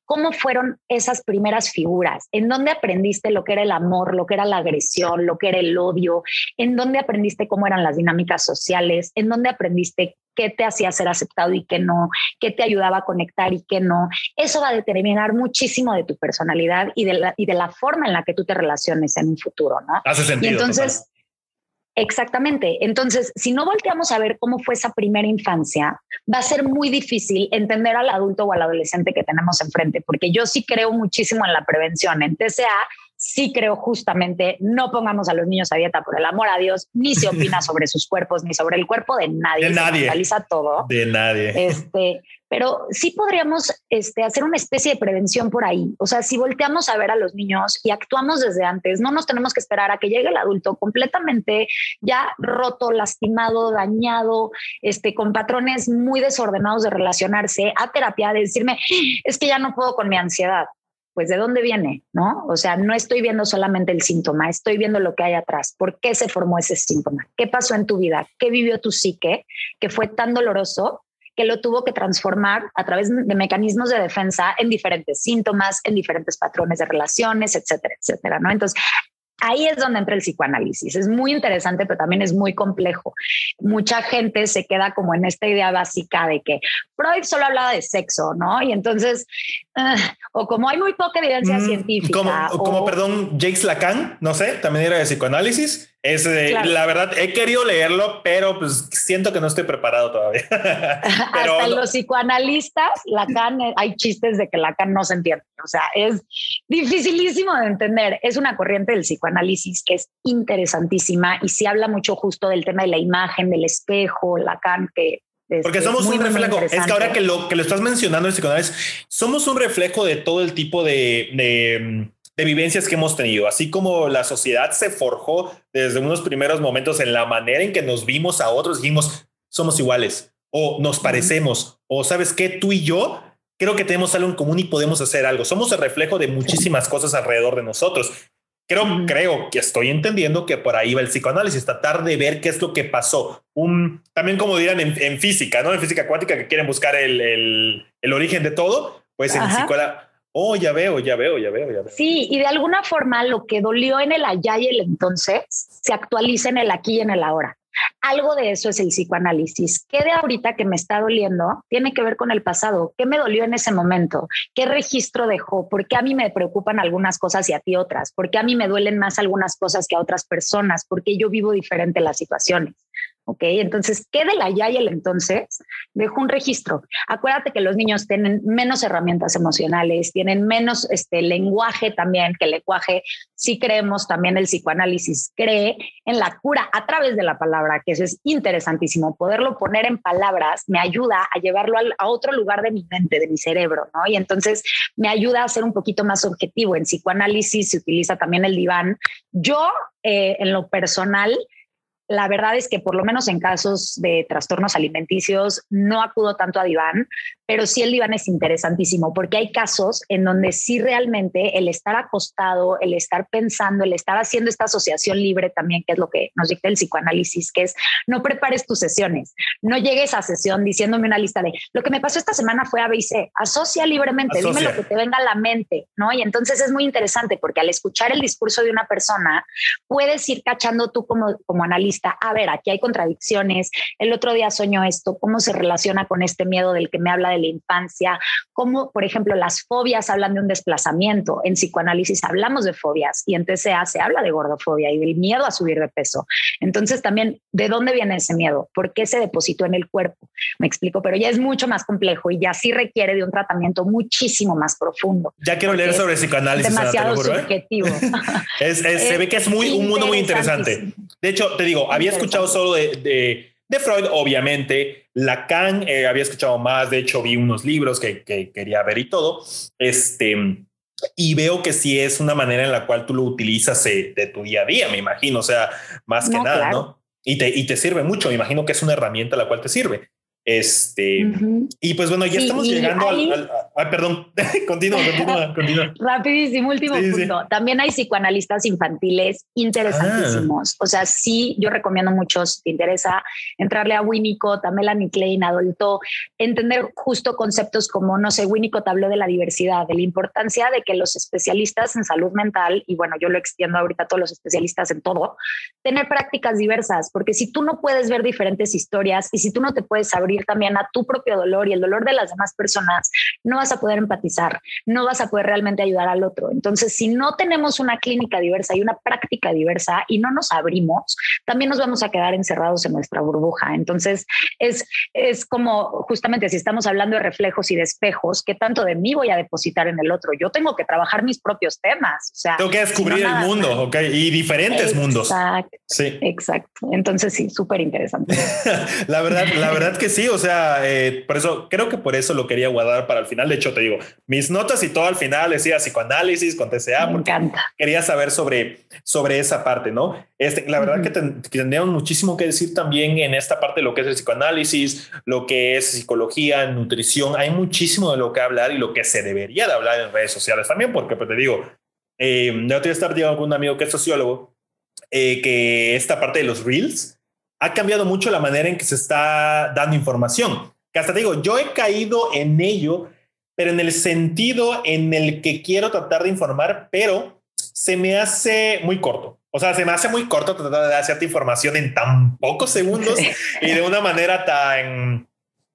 ¿Cómo fueron esas primeras figuras? ¿En dónde aprendiste lo que era el amor, lo que era la agresión, lo que era el odio? ¿En dónde aprendiste cómo eran las dinámicas sociales? ¿En dónde aprendiste qué te hacía ser aceptado y qué no? ¿Qué te ayudaba a conectar y qué no? Eso va a determinar muchísimo de tu personalidad y de la, y de la forma en la que tú te relaciones en un futuro, ¿no? Hace sentido. Y entonces... Exactamente. Entonces, si no volteamos a ver cómo fue esa primera infancia, va a ser muy difícil entender al adulto o al adolescente que tenemos enfrente, porque yo sí creo muchísimo en la prevención. En TCA sí creo justamente no pongamos a los niños a dieta por el amor a Dios, ni se opina sobre sus cuerpos, ni sobre el cuerpo de nadie. De nadie. Se todo. De nadie. Este, pero sí podríamos este, hacer una especie de prevención por ahí. O sea, si volteamos a ver a los niños y actuamos desde antes, no nos tenemos que esperar a que llegue el adulto completamente ya roto, lastimado, dañado, este, con patrones muy desordenados de relacionarse a terapia, de decirme, es que ya no puedo con mi ansiedad pues de dónde viene, ¿no? O sea, no estoy viendo solamente el síntoma, estoy viendo lo que hay atrás, por qué se formó ese síntoma, qué pasó en tu vida, qué vivió tu psique, que fue tan doloroso que lo tuvo que transformar a través de mecanismos de defensa en diferentes síntomas, en diferentes patrones de relaciones, etcétera, etcétera, ¿no? Entonces, Ahí es donde entra el psicoanálisis. Es muy interesante, pero también es muy complejo. Mucha gente se queda como en esta idea básica de que Freud solo hablaba de sexo, ¿no? Y entonces, ah, o como hay muy poca evidencia mm, científica. Como, como, perdón, Jacques Lacan, no sé, también era de psicoanálisis. Es la verdad, he querido leerlo, pero pues siento que no estoy preparado todavía. pero, Hasta los psicoanalistas, Lacan, eh, hay chistes de que Lacan no se entiende. O sea, es dificilísimo de entender. Es una corriente del psicoanálisis que es interesantísima y se habla mucho justo del tema de la imagen, del espejo, Lacan, que porque somos un reflejo. Es que ahora que lo que lo estás mencionando el psicoanálisis, somos un reflejo de todo el tipo de, de, de, vivencias que hemos tenido. Así como la sociedad se forjó desde unos primeros momentos en la manera en que nos vimos a otros, dijimos somos iguales o nos parecemos o sabes qué, tú y yo creo que tenemos algo en común y podemos hacer algo. Somos el reflejo de muchísimas cosas alrededor de nosotros. Creo, creo que estoy entendiendo que por ahí va el psicoanálisis, tratar de ver qué es lo que pasó. Un, también como dirán en, física, ¿no? En física cuántica que quieren buscar el, el, el origen de todo, pues en psicoanálisis Oh, ya veo, ya veo, ya veo, ya veo. Sí, y de alguna forma lo que dolió en el allá y el entonces se actualiza en el aquí y en el ahora. Algo de eso es el psicoanálisis. ¿Qué de ahorita que me está doliendo tiene que ver con el pasado? ¿Qué me dolió en ese momento? ¿Qué registro dejó? ¿Por qué a mí me preocupan algunas cosas y a ti otras? ¿Por qué a mí me duelen más algunas cosas que a otras personas? ¿Por qué yo vivo diferente las situaciones? ¿Ok? Entonces, ¿qué de la ya y el entonces? Dejo un registro. Acuérdate que los niños tienen menos herramientas emocionales, tienen menos este, lenguaje también, que el lenguaje, sí creemos también el psicoanálisis, cree en la cura a través de la palabra, que eso es interesantísimo. Poderlo poner en palabras me ayuda a llevarlo a otro lugar de mi mente, de mi cerebro, ¿no? Y entonces me ayuda a ser un poquito más objetivo. En psicoanálisis se utiliza también el diván. Yo, eh, en lo personal, la verdad es que por lo menos en casos de trastornos alimenticios no acudo tanto a diván, pero sí el diván es interesantísimo porque hay casos en donde sí realmente el estar acostado, el estar pensando, el estar haciendo esta asociación libre también, que es lo que nos dicta el psicoanálisis, que es no prepares tus sesiones, no llegues a sesión diciéndome una lista de lo que me pasó esta semana fue A, B y C, asocia libremente, dime lo que te venga a la mente, ¿no? Y entonces es muy interesante porque al escuchar el discurso de una persona, puedes ir cachando tú como, como analista a ver, aquí hay contradicciones, el otro día soñó esto, cómo se relaciona con este miedo del que me habla de la infancia, cómo, por ejemplo, las fobias hablan de un desplazamiento, en psicoanálisis hablamos de fobias y en TCA se habla de gordofobia y del miedo a subir de peso. Entonces también, ¿de dónde viene ese miedo? ¿Por qué se depositó en el cuerpo? Me explico, pero ya es mucho más complejo y ya sí requiere de un tratamiento muchísimo más profundo. Ya quiero leer sobre psicoanálisis. Demasiado subjetivo. se ve que es muy, un mundo muy interesante. De hecho, te digo, había escuchado solo de, de, Freud, obviamente. Lacan, eh, había escuchado más. De hecho, vi unos libros que, que, quería ver y todo. Este, y veo que sí es una manera en la cual tú lo utilizas eh, de, tu día a día, me imagino. O sea, más que nada, ¿no? Y te, y te sirve mucho. Me imagino que es una herramienta la cual te sirve. Este, y pues bueno, ya estamos llegando al, Ay, perdón, continúa, continúa, continúa. Rapidísimo, último punto. También hay psicoanalistas infantiles interesantísimos. Ah. O sea, sí, yo recomiendo mucho, si te interesa, entrarle a Winnicott, a Melanie Klein, Adolto, entender justo conceptos como, no sé, Winnicott habló de la diversidad, de la importancia de que los especialistas en salud mental, y bueno, yo lo extiendo ahorita a todos los especialistas en todo, tener prácticas diversas, porque si tú no puedes ver diferentes historias y si tú no te puedes abrir también a tu propio dolor y el dolor de las demás personas, no vas a poder empatizar, no vas a poder realmente ayudar al otro. Entonces, si no tenemos una clínica diversa y una práctica diversa y no nos abrimos, también nos vamos a quedar encerrados en nuestra burbuja. Entonces, es, es como justamente si estamos hablando de reflejos y de espejos, ¿qué tanto de mí voy a depositar en el otro? Yo tengo que trabajar mis propios temas. O sea, tengo que descubrir el mundo, ¿ok? Y diferentes mundos. Sí. Exacto. Entonces, sí, súper interesante. la verdad, la verdad que sí o sea, eh, por eso creo que por eso lo quería guardar para el final. De hecho, te digo, mis notas y todo al final decía psicoanálisis con TCA. Me encanta. Quería saber sobre, sobre esa parte, ¿no? Este, la verdad que, tendríamos muchísimo que decir también en esta parte de lo que es el psicoanálisis, lo que es psicología, nutrición. Hay muchísimo de lo que hablar y lo que se debería de hablar en redes sociales también, porque pues te digo, eh, yo estoy estar con un amigo que es sociólogo, eh, que esta parte de los reels, ha cambiado mucho la manera en que se está dando información. Que hasta te digo, yo he caído en ello, pero en el sentido en el que quiero tratar de informar, pero se me hace muy corto. O sea, se me hace muy corto tratar de dar cierta información en tan pocos segundos y de una manera tan,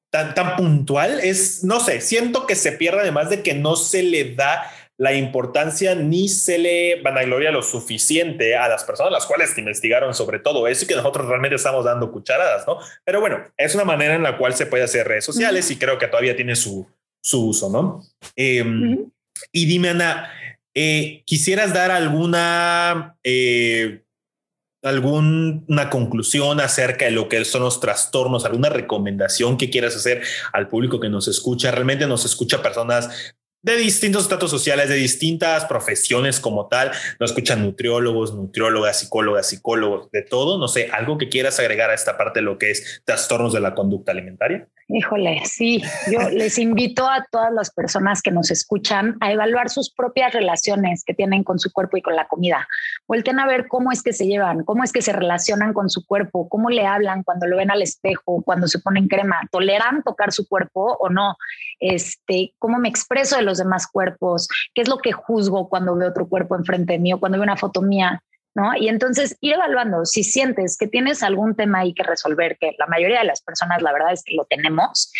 tan, tan puntual. Es, no sé, siento que se pierde además de que no se le da la importancia ni se le vanagloria lo suficiente a las personas las cuales investigaron sobre todo eso y que nosotros realmente estamos dando cucharadas, ¿no? Pero bueno, es una manera en la cual se puede hacer redes sociales y creo que todavía tiene su, su uso, ¿no? Em, y dime, Ana, eh, ¿quisieras dar alguna... Eh, alguna conclusión acerca de lo que son los trastornos, alguna recomendación que quieras hacer al público que nos escucha. Realmente nos escucha personas de distintos estatus sociales, de distintas profesiones como tal. No escuchan nutriólogos, nutriólogas, psicólogas, psicólogos, de todo. No sé, algo que quieras agregar a esta parte de lo que es trastornos de la conducta alimentaria. Híjole, sí, yo les invito a todas las personas que nos escuchan a evaluar sus propias relaciones que tienen con su cuerpo y con la comida, volteen a ver cómo es que se llevan, cómo es que se relacionan con su cuerpo, cómo le hablan cuando lo ven al espejo, cuando se ponen crema, toleran tocar su cuerpo o no, este, cómo me expreso de los demás cuerpos, qué es lo que juzgo cuando veo otro cuerpo enfrente de mí o cuando veo una foto mía. ¿no? Y entonces ir evaluando si sientes que tienes algún tema ahí que resolver, que la mayoría de las personas la verdad es que lo tenemos,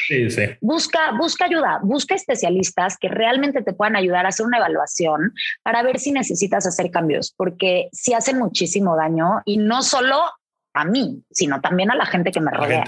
Busca, busca ayuda, busca especialistas que realmente te puedan ayudar a hacer una evaluación para ver si necesitas hacer cambios, porque si hacen muchísimo daño y no solo a mí, sino también a la gente que me rodea.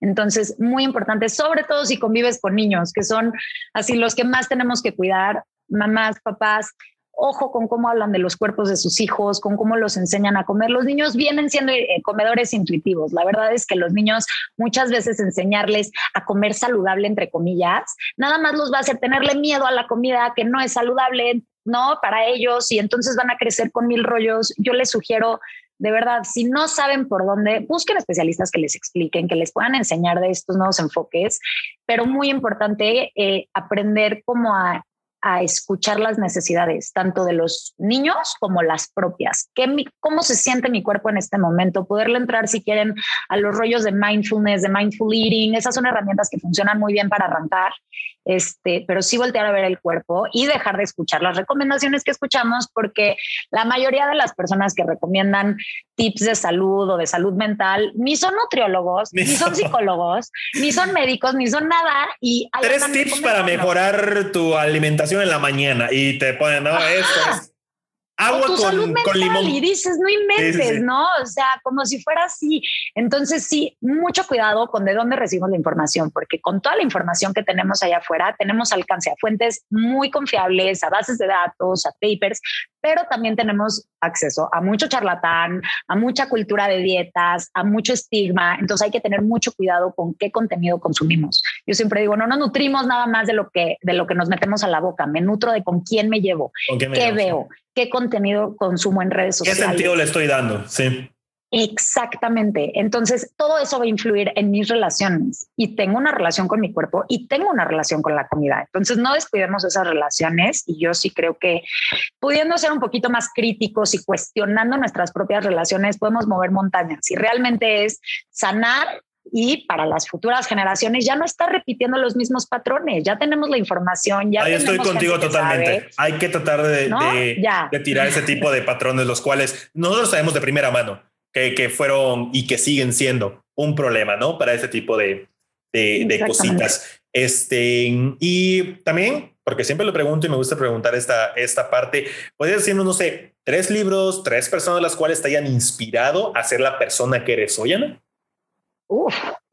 Entonces, muy importante, sobre todo si convives con niños, que son así los que más tenemos que cuidar, mamás, papás, ojo con cómo hablan de los cuerpos de sus hijos, con cómo los enseñan a comer. Los niños vienen siendo eh, comedores intuitivos. La verdad es que los niños muchas veces enseñarles a comer saludable, entre comillas, nada más los va a hacer tenerle miedo a la comida que no es saludable, ¿no? Para ellos y entonces van a crecer con mil rollos. Yo les sugiero de verdad, si no saben por dónde, busquen especialistas que les expliquen, que les puedan enseñar de estos nuevos enfoques, pero muy importante eh, aprender cómo a escuchar las necesidades, tanto de los niños como las propias. ¿Qué, ¿Cómo se siente mi cuerpo en este momento? Poderle entrar, si quieren, a los rollos de mindfulness, de mindful eating. Esas son herramientas que funcionan muy bien para arrancar, este, pero sí voltear a ver el cuerpo y dejar de escuchar las recomendaciones que escuchamos, porque la mayoría de las personas que recomiendan tips de salud o de salud mental ni son nutriólogos, ni, son psicólogos, ni son médicos, ni son nada. Y Tres tips para mejorar tu alimentación en la mañana y te ponen, no, esto es agua con, con, limón. Y dices, no inventes, ¿no? O sea, como si fuera así. Entonces, sí, mucho cuidado con de dónde recibimos la información, porque con toda la información que tenemos allá afuera, tenemos alcance a fuentes muy confiables, a bases de datos, a papers, pero también tenemos acceso a mucho charlatán, a mucha cultura de dietas, a mucho estigma. Entonces, hay que tener mucho cuidado con qué contenido consumimos. Yo siempre digo, no nos nutrimos nada más de lo que, de lo que nos metemos a la boca, me nutro de con quién me llevo, qué, veo, qué contenido consumo en redes sociales. ¿Qué sentido le estoy dando? Sí. Exactamente. Entonces, todo eso va a influir en mis relaciones y tengo una relación con mi cuerpo y tengo una relación con la comida. Entonces, no descuidemos esas relaciones y yo sí creo que pudiendo ser un poquito más críticos y cuestionando nuestras propias relaciones, podemos mover montañas. Y realmente es sanar y para las futuras generaciones ya no está repitiendo los mismos patrones, ya tenemos la información, ya... Ahí estoy contigo totalmente. Hay que tratar de, de, tirar ese tipo de patrones, los cuales nosotros sabemos de primera mano que, que fueron y que siguen siendo un problema, ¿no? Para ese tipo de, de, cositas. Este, y también, porque siempre lo pregunto y me gusta preguntar esta, esta parte, ¿puedes decirnos, no sé, tres libros, tres personas las cuales te hayan inspirado a ser la persona que eres hoy, Ana? Uf.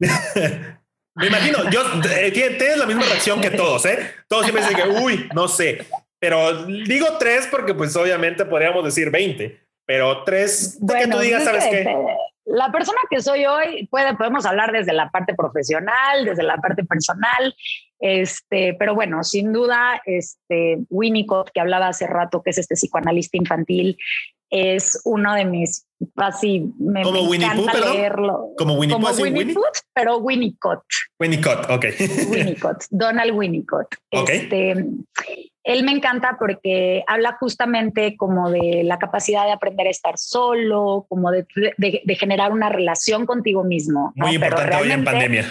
Me imagino, yo eh, tienes la misma reacción que todos, ¿eh? Todos siempre dicen que, uy, no sé, pero digo tres porque pues obviamente podríamos decir 20, pero tres que tú digas, ¿sabes qué? La persona que soy hoy puede, podemos hablar desde la parte profesional, desde la parte personal, este, pero bueno, sin duda, este Winnicott que hablaba hace rato, que es este psicoanalista infantil, es uno de mis así me, como Winnie Pooh, leerlo. Como Winnie Pooh, Winnie, Pooh, pero Winnicott. Winnicott, ok. Winnicott, Donald Winnicott. Okay. Este, él me encanta porque habla justamente como de la capacidad de aprender a estar solo, como de, de, generar una relación contigo mismo. Muy importante hoy en pandemia.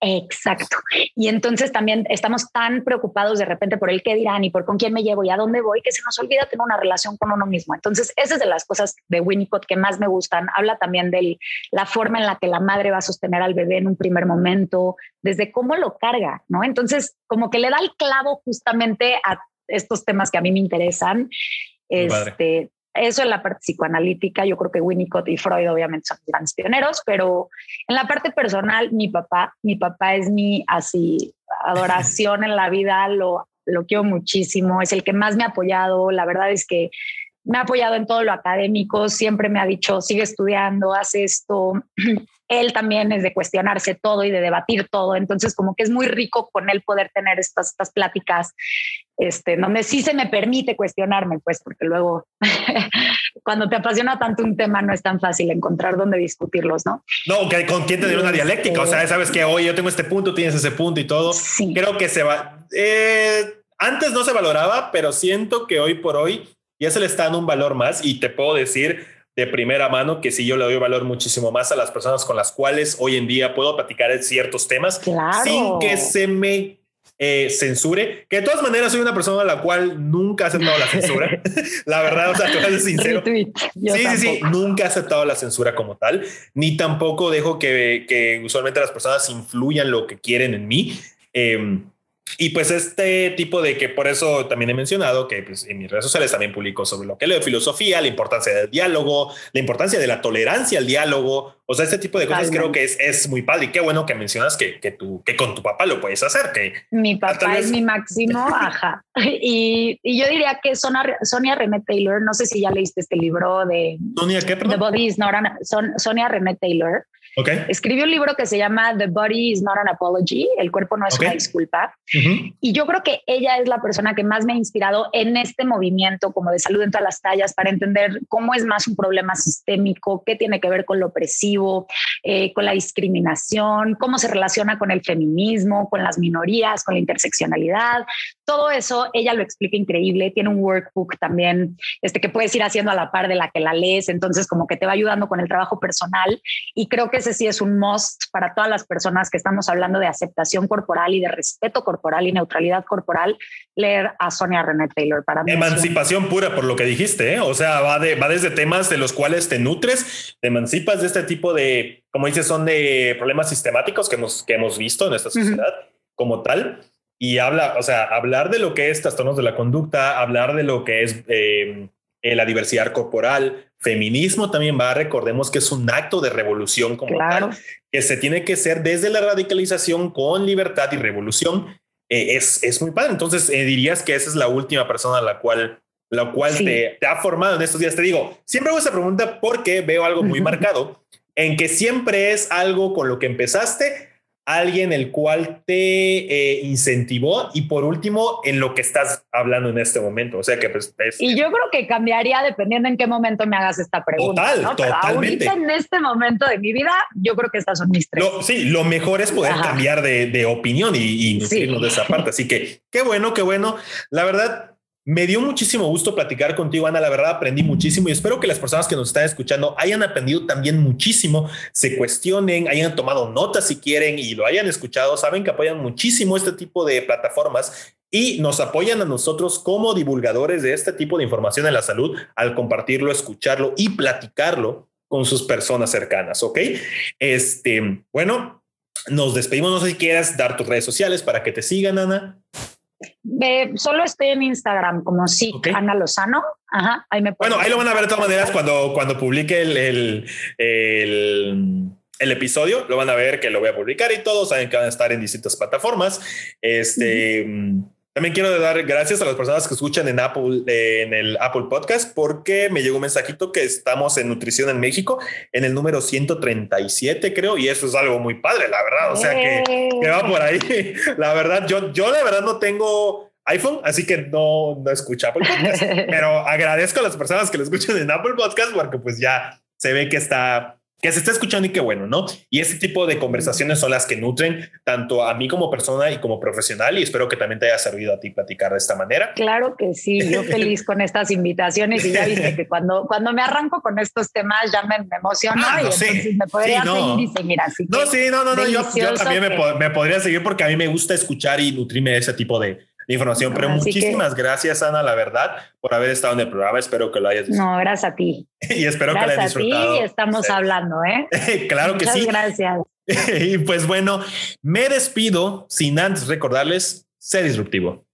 Exacto. Y entonces también estamos tan preocupados de repente por el qué dirán y por con quién me llevo y a dónde voy que se nos olvida tener una relación con uno mismo. Entonces, esa es de las cosas de Winnicott que más me gustan. Habla también de la forma en la que la madre va a sostener al bebé en un primer momento, desde cómo lo carga, ¿no? Entonces, como que le da el clavo justamente a estos temas que a mí me interesan. Este, eso en la parte psicoanalítica, yo creo que Winnicott y Freud obviamente son grandes pioneros, pero en la parte personal, mi papá, mi papá es mi así adoración en la vida, lo, lo quiero muchísimo, es el que más me ha apoyado, la verdad es que me ha apoyado en todo lo académico, siempre me ha dicho, sigue estudiando, haz esto. Él también es de cuestionarse todo y de debatir todo, entonces como que es muy rico con él poder tener estas, estas pláticas, este, donde sí se me permite cuestionarme, pues porque luego cuando te apasiona tanto un tema no es tan fácil encontrar dónde discutirlos, ¿no? No, que con quién te dio una dialéctica, o sea, sabes que hoy yo tengo este punto, tienes ese punto y todo. Creo que se va... Eh, antes no se valoraba, pero siento que hoy por hoy ya se le está dando un valor más y te puedo decir de primera mano que sí yo le doy valor muchísimo más a las personas con las cuales hoy en día puedo platicar ciertos temas sin que se me eh, censure, que de todas maneras soy una persona a la cual nunca ha aceptado la censura. la verdad, o sea, te voy a ser sincero. sí, sí, sí, nunca he aceptado la censura como tal, ni tampoco dejo que, que usualmente las personas influyan lo que quieren en mí. Eh, y pues este tipo de que por eso también he mencionado que pues, en mis redes sociales también publico sobre lo que leo filosofía, la importancia del diálogo, la importancia de la tolerancia al diálogo. O sea, este tipo de cosas creo que es, es muy padre y qué bueno que mencionas que, que, tú, que con tu papá lo puedes hacer. Que mi papá es mi máximo, ajá. Y, y, yo diría que Sonia, Sonia René Taylor, no sé si ya leíste este libro de Sonia, ¿qué, The Body is not son, Sonia René Taylor. Escribió un libro que se llama The Body is Not an Apology, el cuerpo no es una disculpa. Y yo creo que ella es la persona que más me ha inspirado en este movimiento como de salud en todas las tallas para entender cómo es más un problema sistémico, qué tiene que ver con lo opresivo, eh, con la discriminación, cómo se relaciona con el feminismo, con las minorías, con la interseccionalidad. Todo eso ella lo explica increíble. Tiene un workbook también este, que puedes ir haciendo a la par de la que la lees. Entonces como que te va ayudando con el trabajo personal. Y creo que ese sí es un must para todas las personas que estamos hablando de aceptación corporal y de respeto corporal y neutralidad corporal, leer a Sonia René Taylor para mí. Emancipación pura por lo que dijiste, ¿eh? o sea, va, de, va desde temas de los cuales te nutres, te emancipas de este tipo de, como dices, son de problemas sistemáticos que hemos, que hemos visto en esta sociedad como tal. Y habla, o sea, hablar de lo que es trastornos de la conducta, hablar de lo que es eh, eh, la diversidad corporal, feminismo también va, recordemos que es un acto de revolución como tal, que se tiene que ser desde la radicalización con libertad y revolución. Eh, es, es muy padre. Entonces, eh, dirías que esa es la última persona a la cual, la cual te, te, ha formado en estos días. Te digo, siempre hago esa pregunta porque veo algo muy marcado en que siempre es algo con lo que empezaste alguien el cual te eh, incentivó y por último en lo que estás hablando en este momento. O sea que pues Y yo creo que cambiaría dependiendo en qué momento me hagas esta pregunta. Total, totalmente. ahorita en este momento de mi vida, yo creo que estas son mis tres. sí, lo mejor es poder cambiar de, opinión y, y de esa parte. Así que qué bueno, qué bueno. La verdad, me dio muchísimo gusto platicar contigo, Ana. La verdad, aprendí muchísimo y espero que las personas que nos están escuchando hayan aprendido también muchísimo, se cuestionen, hayan tomado notas si quieren y lo hayan escuchado. Saben que apoyan muchísimo este tipo de plataformas y nos apoyan a nosotros como divulgadores de este tipo de información en la salud al compartirlo, escucharlo y platicarlo con sus personas cercanas. Ok. Este, bueno, nos despedimos. No sé si quieras dar tus redes sociales para que te sigan, Ana solo estoy en Instagram como sí, Ana Lozano. Ajá, ahí me Bueno, ahí lo van a ver de todas maneras cuando, cuando publique el, el, el, episodio. Lo van a ver que lo voy a publicar y todos saben que van a estar en distintas plataformas. Este. También quiero dar gracias a las personas que escuchan en Apple, en el Apple Podcast, porque me llegó un mensajito que estamos en Nutrición en México, en el número 137, creo, y eso es algo muy padre, la verdad. O sea que, va por ahí. La verdad, yo, yo la verdad no tengo iPhone, así que no, no escucho Apple Podcast, pero agradezco a las personas que lo escuchan en Apple Podcast porque pues ya se ve que está que se está escuchando y qué bueno, ¿no? Y ese tipo de conversaciones son las que nutren tanto a mí como persona y como profesional y espero que también te haya servido a ti platicar de esta manera. Claro que sí, yo feliz con estas invitaciones y ya viste que cuando, cuando me arranco con estos temas ya me, me emociono ah, y entonces me podría seguir y seguir así. No, sí, no, no, no, yo, también me, me podría seguir porque a mí me gusta escuchar y nutrirme de ese tipo de, información. Pero muchísimas gracias, Ana, la verdad, por haber estado en el programa. Espero que lo hayas disfrutado. No, gracias a ti. y espero que lo hayas disfrutado. A ti estamos hablando, ¿eh? claro que sí. Gracias. y pues bueno, me despido sin antes recordarles ser disruptivo.